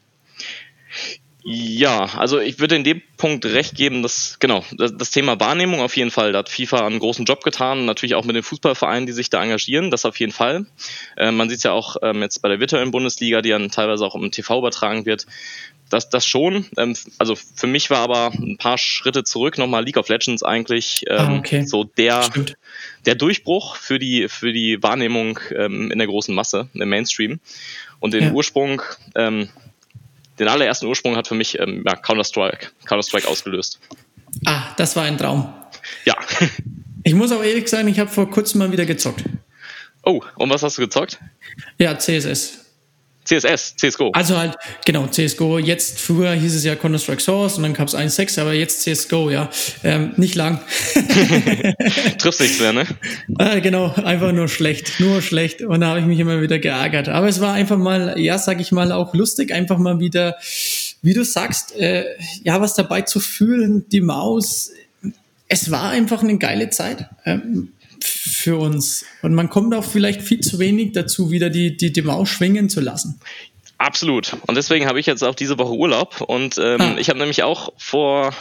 Ja, also ich würde in dem Punkt recht geben, dass genau das, das, Thema Wahrnehmung auf jeden Fall, da hat FIFA einen großen Job getan, natürlich auch mit den Fußballvereinen, die sich da engagieren, das auf jeden Fall. Äh, man sieht es ja auch ähm, jetzt bei der virtuellen Bundesliga, die dann teilweise auch im TV übertragen wird. Das, das schon. Ähm, also für mich war aber ein paar Schritte zurück nochmal League of Legends eigentlich ähm, ah, okay. so der, der Durchbruch für die, für die Wahrnehmung ähm, in der großen Masse, im Mainstream. Und den ja. Ursprung, ähm, den allerersten Ursprung hat für mich ähm, ja, Counter-Strike Counter ausgelöst.
Ah, das war ein Traum.
Ja.
Ich muss auch ehrlich sagen, ich habe vor kurzem mal wieder gezockt.
Oh, und was hast du gezockt?
Ja, CSS.
CSS, CSGO.
Also halt, genau, CSGO. Jetzt, früher hieß es ja Counter-Strike Source und dann gab es 1.6, aber jetzt CSGO, ja. Ähm, nicht lang.
Triffst nichts mehr, ne?
Äh, genau, einfach nur schlecht, nur schlecht. Und da habe ich mich immer wieder geärgert. Aber es war einfach mal, ja, sag ich mal, auch lustig, einfach mal wieder, wie du sagst, äh, ja, was dabei zu fühlen, die Maus. Es war einfach eine geile Zeit. Ähm, für uns. Und man kommt auch vielleicht viel zu wenig dazu, wieder die, die, die Maus schwingen zu lassen.
Absolut. Und deswegen habe ich jetzt auch diese Woche Urlaub. Und ähm, ah. ich habe nämlich auch vor,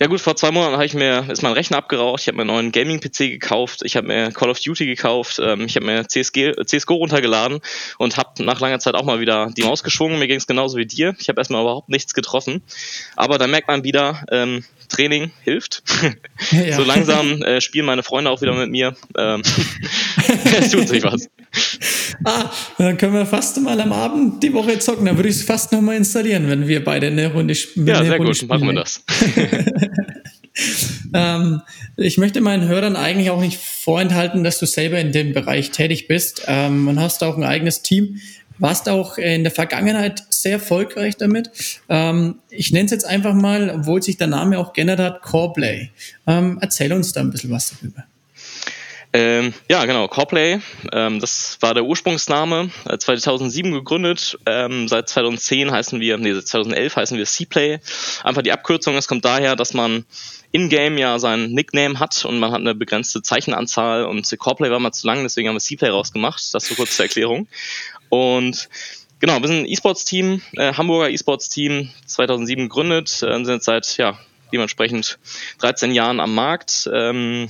ja gut, vor zwei Monaten habe ich mir, ist mein Rechner abgeraucht, ich habe mir einen neuen Gaming-PC gekauft, ich habe mir Call of Duty gekauft, ähm, ich habe mir CSG, CSGO runtergeladen und habe nach langer Zeit auch mal wieder die Maus geschwungen. Mir ging es genauso wie dir. Ich habe erstmal überhaupt nichts getroffen. Aber da merkt man wieder, ähm, Training hilft. Ja. so langsam äh, spielen meine Freunde auch wieder mit mir. Ähm, es tut sich was.
Ah, dann können wir fast mal am Abend die Woche zocken. Dann würde ich es fast nochmal installieren, wenn wir beide eine Runde spielen.
Ja,
sehr
Runde gut, spielen. machen wir das.
ähm, ich möchte meinen Hörern eigentlich auch nicht vorenthalten, dass du selber in dem Bereich tätig bist ähm, und hast auch ein eigenes Team. Warst auch in der Vergangenheit sehr erfolgreich damit. Ähm, ich nenne es jetzt einfach mal, obwohl sich der Name auch geändert hat, Coreplay. Ähm, erzähl uns da ein bisschen was darüber.
Ähm, ja, genau, Coreplay, ähm, das war der Ursprungsname, äh, 2007 gegründet, ähm, seit 2010 heißen wir, nee, seit 2011 heißen wir C-Play. Einfach die Abkürzung, es kommt daher, dass man in-game ja sein Nickname hat und man hat eine begrenzte Zeichenanzahl und Coreplay war mal zu lang, deswegen haben wir C-Play rausgemacht, das so kurz zur Erklärung. Und genau, wir sind ein E-Sports-Team, äh, Hamburger E-Sports-Team, 2007 gegründet, äh, sind jetzt seit, ja, dementsprechend 13 Jahren am Markt, ähm,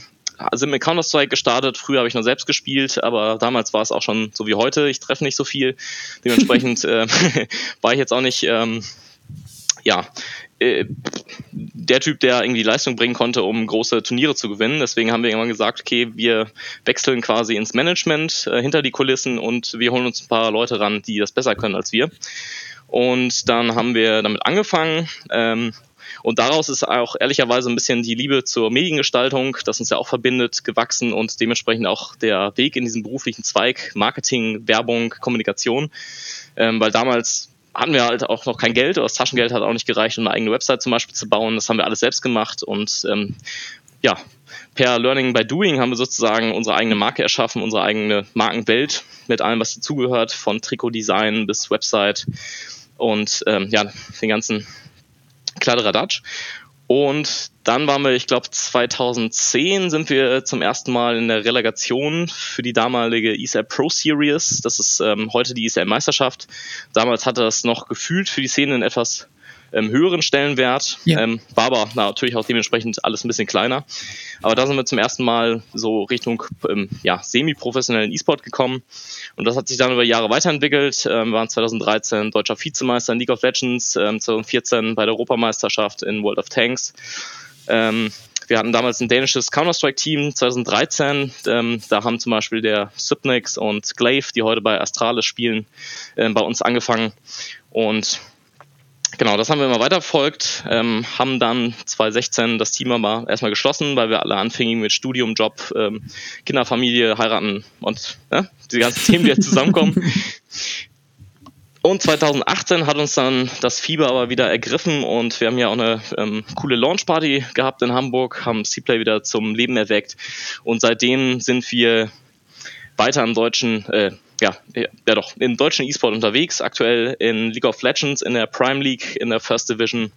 sind mit Counter-Strike gestartet. Früher habe ich nur selbst gespielt, aber damals war es auch schon so wie heute. Ich treffe nicht so viel. Dementsprechend äh, war ich jetzt auch nicht, ähm, ja, äh, der Typ, der irgendwie Leistung bringen konnte, um große Turniere zu gewinnen. Deswegen haben wir irgendwann gesagt, okay, wir wechseln quasi ins Management äh, hinter die Kulissen und wir holen uns ein paar Leute ran, die das besser können als wir. Und dann haben wir damit angefangen. Ähm, und daraus ist auch ehrlicherweise ein bisschen die Liebe zur Mediengestaltung, das uns ja auch verbindet, gewachsen und dementsprechend auch der Weg in diesen beruflichen Zweig Marketing, Werbung, Kommunikation, ähm, weil damals hatten wir halt auch noch kein Geld, oder das Taschengeld hat auch nicht gereicht, um eine eigene Website zum Beispiel zu bauen. Das haben wir alles selbst gemacht und ähm, ja, per Learning by Doing haben wir sozusagen unsere eigene Marke erschaffen, unsere eigene Markenwelt mit allem, was dazugehört, von Trikotdesign bis Website und ähm, ja, den ganzen Kladderadatsch. Und dann waren wir, ich glaube, 2010 sind wir zum ersten Mal in der Relegation für die damalige ESL Pro Series. Das ist ähm, heute die ESL Meisterschaft. Damals hatte das noch gefühlt für die Szene einen etwas ähm, höheren Stellenwert. Ja. Ähm, war aber na, natürlich auch dementsprechend alles ein bisschen kleiner. Aber da sind wir zum ersten Mal so Richtung ähm, ja, semi-professionellen E-Sport gekommen. Und das hat sich dann über Jahre weiterentwickelt. Ähm, wir waren 2013 deutscher Vizemeister in League of Legends, ähm, 2014 bei der Europameisterschaft in World of Tanks. Ähm, wir hatten damals ein dänisches Counter-Strike-Team 2013. Ähm, da haben zum Beispiel der Subnix und Glaive, die heute bei Astralis spielen, äh, bei uns angefangen. Und Genau, das haben wir immer weiterverfolgt, ähm, haben dann 2016 das Team aber erstmal geschlossen, weil wir alle anfingen mit Studium, Job, ähm, Kinderfamilie, heiraten und ne, die ganzen Themen, die jetzt zusammenkommen. Und 2018 hat uns dann das Fieber aber wieder ergriffen und wir haben ja auch eine ähm, coole Launchparty gehabt in Hamburg, haben Seaplay wieder zum Leben erweckt und seitdem sind wir weiter im deutschen, äh, ja, ja doch, im deutschen E-Sport unterwegs, aktuell in League of Legends, in der Prime League, in der First Division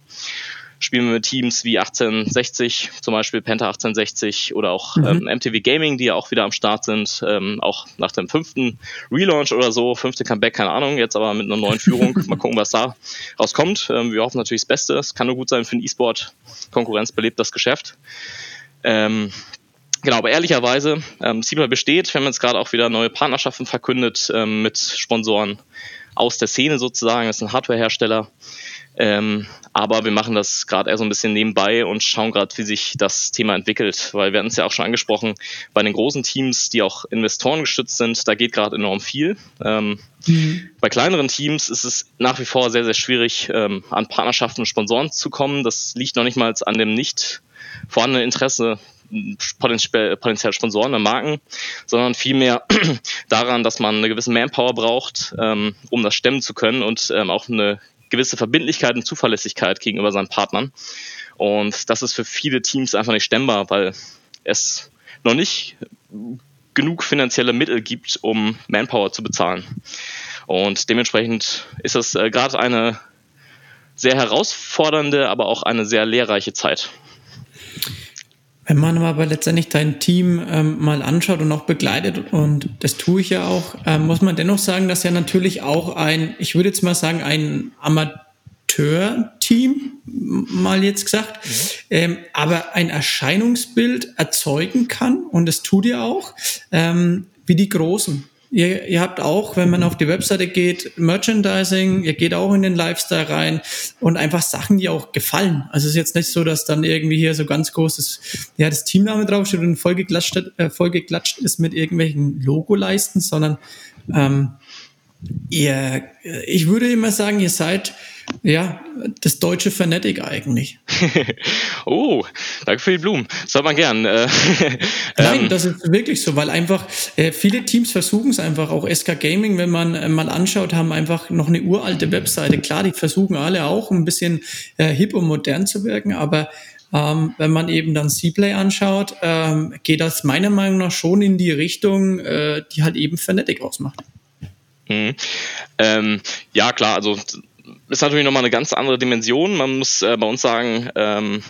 spielen wir mit Teams wie 1860, zum Beispiel Penta 1860 oder auch mhm. ähm, MTV Gaming, die ja auch wieder am Start sind, ähm, auch nach dem fünften Relaunch oder so, fünfte Comeback, keine Ahnung, jetzt aber mit einer neuen Führung. Mal gucken, was da rauskommt. Ähm, wir hoffen natürlich das Beste. Es kann nur gut sein für den E-Sport. Konkurrenz belebt das Geschäft. Ähm, Genau, aber ehrlicherweise, ähm, Sieber besteht. Wir haben jetzt gerade auch wieder neue Partnerschaften verkündet ähm, mit Sponsoren aus der Szene sozusagen. Das sind Hardwarehersteller. Ähm, aber wir machen das gerade eher so ein bisschen nebenbei und schauen gerade, wie sich das Thema entwickelt. Weil wir hatten es ja auch schon angesprochen, bei den großen Teams, die auch Investoren gestützt sind, da geht gerade enorm viel. Ähm, mhm. Bei kleineren Teams ist es nach wie vor sehr, sehr schwierig, ähm, an Partnerschaften und Sponsoren zu kommen. Das liegt noch nicht mal an dem nicht vorhandenen Interesse potenziell Sponsoren und Marken, sondern vielmehr daran, dass man eine gewisse Manpower braucht, ähm, um das stemmen zu können und ähm, auch eine gewisse Verbindlichkeit und Zuverlässigkeit gegenüber seinen Partnern. Und das ist für viele Teams einfach nicht stemmbar, weil es noch nicht genug finanzielle Mittel gibt, um Manpower zu bezahlen. Und dementsprechend ist es äh, gerade eine sehr herausfordernde, aber auch eine sehr lehrreiche Zeit.
Wenn man aber letztendlich dein Team ähm, mal anschaut und auch begleitet, und das tue ich ja auch, ähm, muss man dennoch sagen, dass ja natürlich auch ein, ich würde jetzt mal sagen, ein Amateur-Team, mal jetzt gesagt, mhm. ähm, aber ein Erscheinungsbild erzeugen kann, und das tut ihr auch, ähm, wie die Großen. Ihr, ihr habt auch, wenn man auf die Webseite geht, Merchandising, ihr geht auch in den Lifestyle rein und einfach Sachen, die auch gefallen. Also es ist jetzt nicht so, dass dann irgendwie hier so ganz großes, ja, das Teamname draufsteht und vollgeklatscht, äh, vollgeklatscht ist mit irgendwelchen Logoleisten, sondern ähm, ihr, ich würde immer sagen, ihr seid ja, das deutsche Fanatic eigentlich.
oh, danke für die Blumen. Das hört man gern. Äh,
Nein, ähm. das ist wirklich so, weil einfach äh, viele Teams versuchen es einfach. Auch SK Gaming, wenn man äh, mal anschaut, haben einfach noch eine uralte Webseite. Klar, die versuchen alle auch ein bisschen äh, hip und modern zu wirken, aber ähm, wenn man eben dann C-Play anschaut, ähm, geht das meiner Meinung nach schon in die Richtung, äh, die halt eben Fanatic ausmacht.
Mhm. Ähm, ja, klar, also ist natürlich nochmal eine ganz andere Dimension. Man muss äh, bei uns sagen, ähm,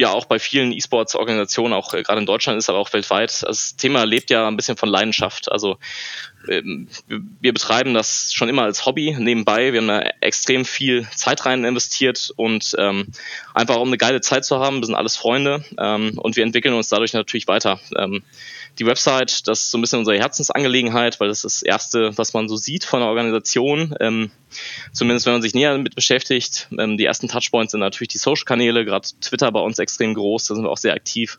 ja auch bei vielen E-Sports-Organisationen, auch äh, gerade in Deutschland ist, aber auch weltweit. Das Thema lebt ja ein bisschen von Leidenschaft. Also ähm, wir betreiben das schon immer als Hobby nebenbei. Wir haben da extrem viel Zeit rein investiert und ähm, einfach um eine geile Zeit zu haben. Wir sind alles Freunde ähm, und wir entwickeln uns dadurch natürlich weiter. Ähm, die Website, das ist so ein bisschen unsere Herzensangelegenheit, weil das ist das Erste, was man so sieht von der Organisation. Ähm, zumindest wenn man sich näher damit beschäftigt. Ähm, die ersten Touchpoints sind natürlich die Social-Kanäle, gerade Twitter bei uns extrem groß, da sind wir auch sehr aktiv.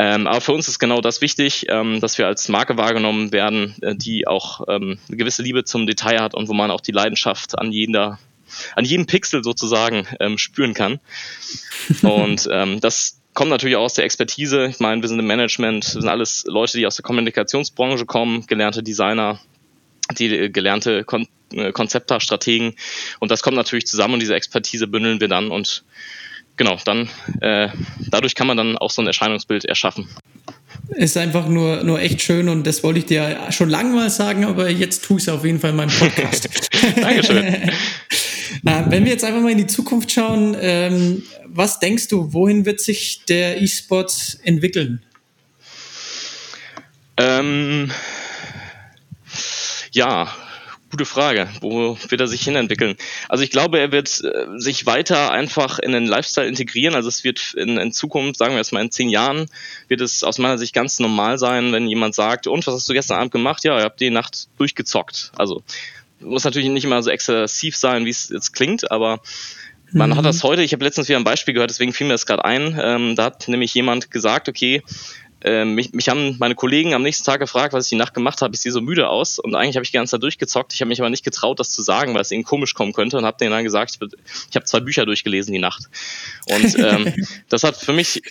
Ähm, aber für uns ist genau das wichtig, ähm, dass wir als Marke wahrgenommen werden, äh, die auch ähm, eine gewisse Liebe zum Detail hat und wo man auch die Leidenschaft an jeder an jedem Pixel sozusagen ähm, spüren kann. Und ähm, das kommt natürlich auch aus der Expertise. Ich meine, wir sind im Management, wir sind alles Leute, die aus der Kommunikationsbranche kommen, gelernte Designer, die äh, gelernte Kon äh, Konzepter, Strategen. Und das kommt natürlich zusammen und diese Expertise bündeln wir dann und genau, dann äh, dadurch kann man dann auch so ein Erscheinungsbild erschaffen.
Ist einfach nur, nur echt schön und das wollte ich dir schon lange mal sagen, aber jetzt tue ich es auf jeden Fall in meinem Podcast. Dankeschön. äh, wenn wir jetzt einfach mal in die Zukunft schauen, ähm, was denkst du, wohin wird sich der E-Sport entwickeln?
Ähm, ja, Gute Frage. Wo wird er sich hinentwickeln? Also ich glaube, er wird äh, sich weiter einfach in den Lifestyle integrieren. Also es wird in, in Zukunft, sagen wir jetzt mal in zehn Jahren, wird es aus meiner Sicht ganz normal sein, wenn jemand sagt, und was hast du gestern Abend gemacht? Ja, ich habe die Nacht durchgezockt. Also muss natürlich nicht immer so exzessiv sein, wie es jetzt klingt, aber man mhm. hat das heute, ich habe letztens wieder ein Beispiel gehört, deswegen fiel mir das gerade ein. Ähm, da hat nämlich jemand gesagt, okay, äh, mich, mich haben meine Kollegen am nächsten Tag gefragt, was ich die Nacht gemacht habe. Ich sehe so müde aus und eigentlich habe ich die ganze Zeit durchgezockt. Ich habe mich aber nicht getraut, das zu sagen, weil es ihnen komisch kommen könnte und habe denen dann gesagt, ich, ich habe zwei Bücher durchgelesen die Nacht. Und ähm, das hat für mich,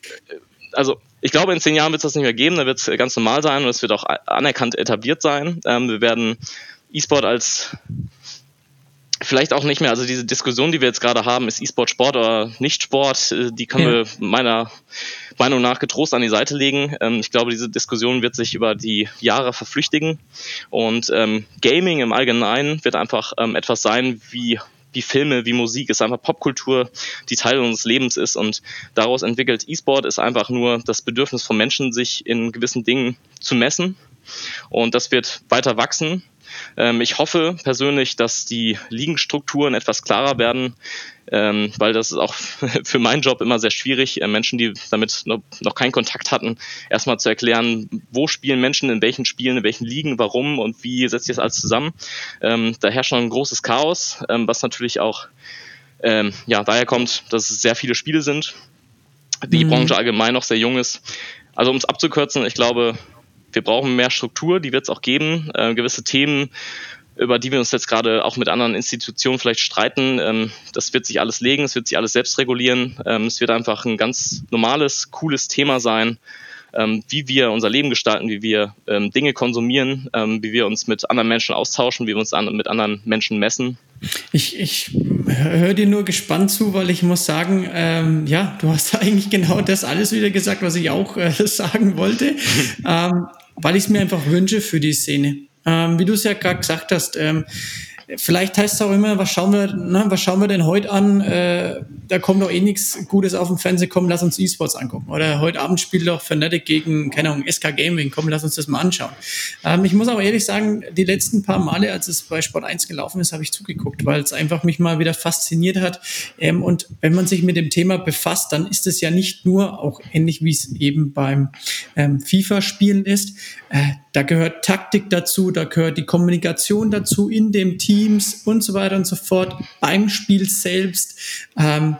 also ich glaube, in zehn Jahren wird es das nicht mehr geben, da wird es ganz normal sein und es wird auch anerkannt etabliert sein. Ähm, wir werden E-Sport als vielleicht auch nicht mehr, also diese Diskussion, die wir jetzt gerade haben, ist E-Sport Sport oder nicht Sport, äh, die können ja. wir meiner Meinung nach getrost an die Seite legen. Ähm, ich glaube, diese Diskussion wird sich über die Jahre verflüchtigen. Und ähm, Gaming im Allgemeinen wird einfach ähm, etwas sein wie wie Filme, wie Musik, ist einfach Popkultur, die Teil unseres Lebens ist. Und daraus entwickelt E-Sport ist einfach nur das Bedürfnis von Menschen, sich in gewissen Dingen zu messen. Und das wird weiter wachsen ähm, ich hoffe persönlich, dass die Ligenstrukturen etwas klarer werden, ähm, weil das ist auch für meinen Job immer sehr schwierig, äh, Menschen, die damit noch, noch keinen Kontakt hatten, erstmal zu erklären, wo spielen Menschen, in welchen Spielen, in welchen Ligen, warum und wie setzt sich das alles zusammen. Ähm, da herrscht schon ein großes Chaos, ähm, was natürlich auch ähm, ja, daher kommt, dass es sehr viele Spiele sind, die mhm. Branche allgemein noch sehr jung ist. Also um es abzukürzen, ich glaube, wir brauchen mehr Struktur, die wird es auch geben. Äh, gewisse Themen, über die wir uns jetzt gerade auch mit anderen Institutionen vielleicht streiten, ähm, das wird sich alles legen, es wird sich alles selbst regulieren. Ähm, es wird einfach ein ganz normales, cooles Thema sein, ähm, wie wir unser Leben gestalten, wie wir ähm, Dinge konsumieren, ähm, wie wir uns mit anderen Menschen austauschen, wie wir uns an, mit anderen Menschen messen.
Ich, ich höre dir nur gespannt zu, weil ich muss sagen, ähm, ja, du hast eigentlich genau das alles wieder gesagt, was ich auch äh, sagen wollte. ähm, weil ich es mir einfach wünsche für die Szene. Ähm, wie du es ja gerade gesagt hast, ähm, Vielleicht heißt es auch immer, was schauen wir, ne, was schauen wir denn heute an? Äh, da kommt doch eh nichts Gutes auf dem Fernsehen, komm, lass uns E-Sports angucken. Oder heute Abend spielt doch Fnatic gegen, keine Ahnung, SK Gaming, komm, lass uns das mal anschauen. Ähm, ich muss aber ehrlich sagen, die letzten paar Male, als es bei Sport 1 gelaufen ist, habe ich zugeguckt, weil es einfach mich mal wieder fasziniert hat. Ähm, und wenn man sich mit dem Thema befasst, dann ist es ja nicht nur, auch ähnlich wie es eben beim ähm, FIFA-Spielen ist, da gehört Taktik dazu, da gehört die Kommunikation dazu in dem Teams und so weiter und so fort beim Spiel selbst. Ähm,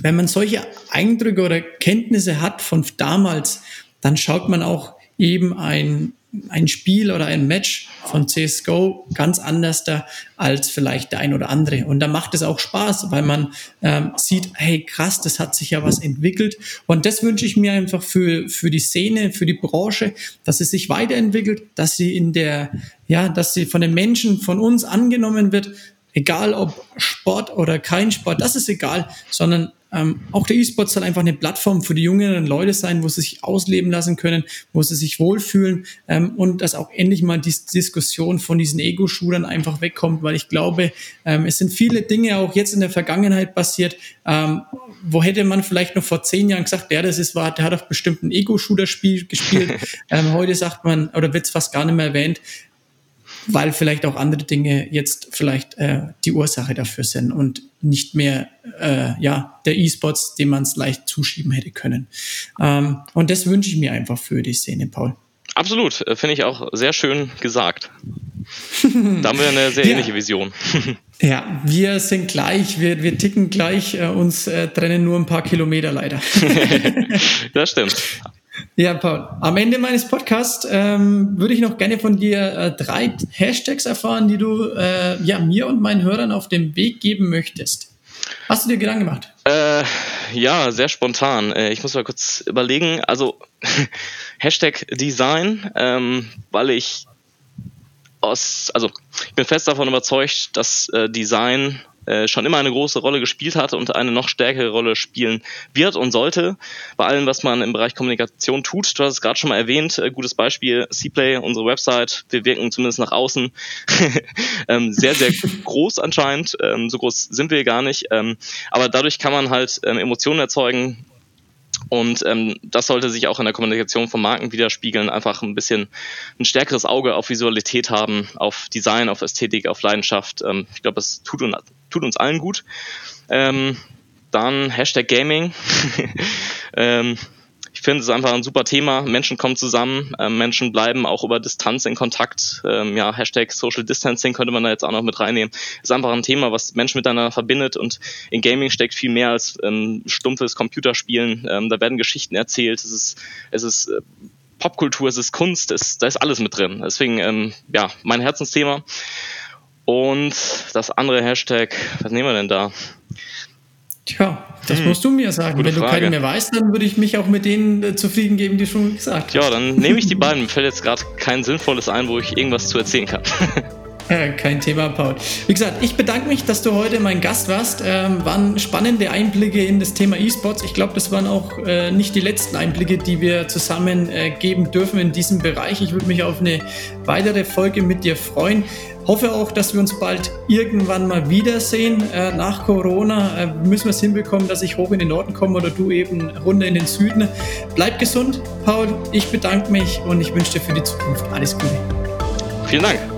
wenn man solche Eindrücke oder Kenntnisse hat von damals, dann schaut man auch eben ein ein Spiel oder ein Match von CSGO ganz anders da als vielleicht der ein oder andere. Und da macht es auch Spaß, weil man ähm, sieht, hey krass, das hat sich ja was entwickelt. Und das wünsche ich mir einfach für, für die Szene, für die Branche, dass es sich weiterentwickelt, dass sie in der, ja, dass sie von den Menschen, von uns angenommen wird, egal ob Sport oder kein Sport, das ist egal, sondern ähm, auch der E-Sport soll einfach eine Plattform für die jüngeren Leute sein, wo sie sich ausleben lassen können, wo sie sich wohlfühlen ähm, und dass auch endlich mal die Diskussion von diesen Ego-Shootern einfach wegkommt, weil ich glaube, ähm, es sind viele Dinge auch jetzt in der Vergangenheit passiert, ähm, wo hätte man vielleicht noch vor zehn Jahren gesagt, der das ist, war, der hat doch bestimmt ein Ego-Shooter-Spiel gespielt. ähm, heute sagt man, oder wird es fast gar nicht mehr erwähnt, weil vielleicht auch andere Dinge jetzt vielleicht äh, die Ursache dafür sind und nicht mehr äh, ja der E-Sports, dem man es leicht zuschieben hätte können. Ähm, und das wünsche ich mir einfach für die Szene, Paul.
Absolut, äh, finde ich auch sehr schön gesagt. da haben wir eine sehr ähnliche ja. Vision.
ja, wir sind gleich, wir, wir ticken gleich, äh, uns äh, trennen nur ein paar Kilometer leider.
das stimmt.
Ja, Paul, am Ende meines Podcasts ähm, würde ich noch gerne von dir äh, drei Hashtags erfahren, die du äh, ja, mir und meinen Hörern auf den Weg geben möchtest. Hast du dir Gedanken gemacht?
Äh, ja, sehr spontan. Äh, ich muss mal kurz überlegen. Also Hashtag Design, ähm, weil ich aus, also ich bin fest davon überzeugt, dass äh, Design äh, schon immer eine große Rolle gespielt hat und eine noch stärkere Rolle spielen wird und sollte bei allem, was man im Bereich Kommunikation tut. Du hast es gerade schon mal erwähnt, äh, gutes Beispiel, Cplay, unsere Website, wir wirken zumindest nach außen ähm, sehr, sehr groß anscheinend, ähm, so groß sind wir gar nicht, ähm, aber dadurch kann man halt ähm, Emotionen erzeugen, und ähm, das sollte sich auch in der Kommunikation von Marken widerspiegeln, einfach ein bisschen ein stärkeres Auge auf Visualität haben, auf Design, auf Ästhetik, auf Leidenschaft. Ähm, ich glaube, das tut, tut, uns allen gut. Ähm, dann Hashtag Gaming. ich finde es einfach ein super Thema. Menschen kommen zusammen, äh, Menschen bleiben auch über Distanz in Kontakt. Ähm, ja, Hashtag Social Distancing könnte man da jetzt auch noch mit reinnehmen. Ist einfach ein Thema, was Menschen miteinander verbindet und in Gaming steckt viel mehr als ähm, stumpfes Computerspielen. Ähm, da werden Geschichten erzählt. Es ist, es ist äh, Popkultur, es ist Kunst, es, da ist alles mit drin. Deswegen, ähm, ja, mein Herzensthema. Und das andere Hashtag, was nehmen wir denn da?
Tja, das hm. musst du mir sagen. Gute Wenn du Frage. keine mehr weißt, dann würde ich mich auch mit denen äh, zufrieden geben, die schon gesagt
Ja, dann nehme ich die beiden. Mir fällt jetzt gerade kein sinnvolles ein, wo ich irgendwas zu erzählen kann.
Kein Thema, Paul. Wie gesagt, ich bedanke mich, dass du heute mein Gast warst. Ähm, waren spannende Einblicke in das Thema E-Sports. Ich glaube, das waren auch äh, nicht die letzten Einblicke, die wir zusammen äh, geben dürfen in diesem Bereich. Ich würde mich auf eine weitere Folge mit dir freuen. Hoffe auch, dass wir uns bald irgendwann mal wiedersehen. Äh, nach Corona äh, müssen wir es hinbekommen, dass ich hoch in den Norden komme oder du eben runter in den Süden. Bleib gesund, Paul. Ich bedanke mich und ich wünsche dir für die Zukunft alles Gute.
Vielen Dank.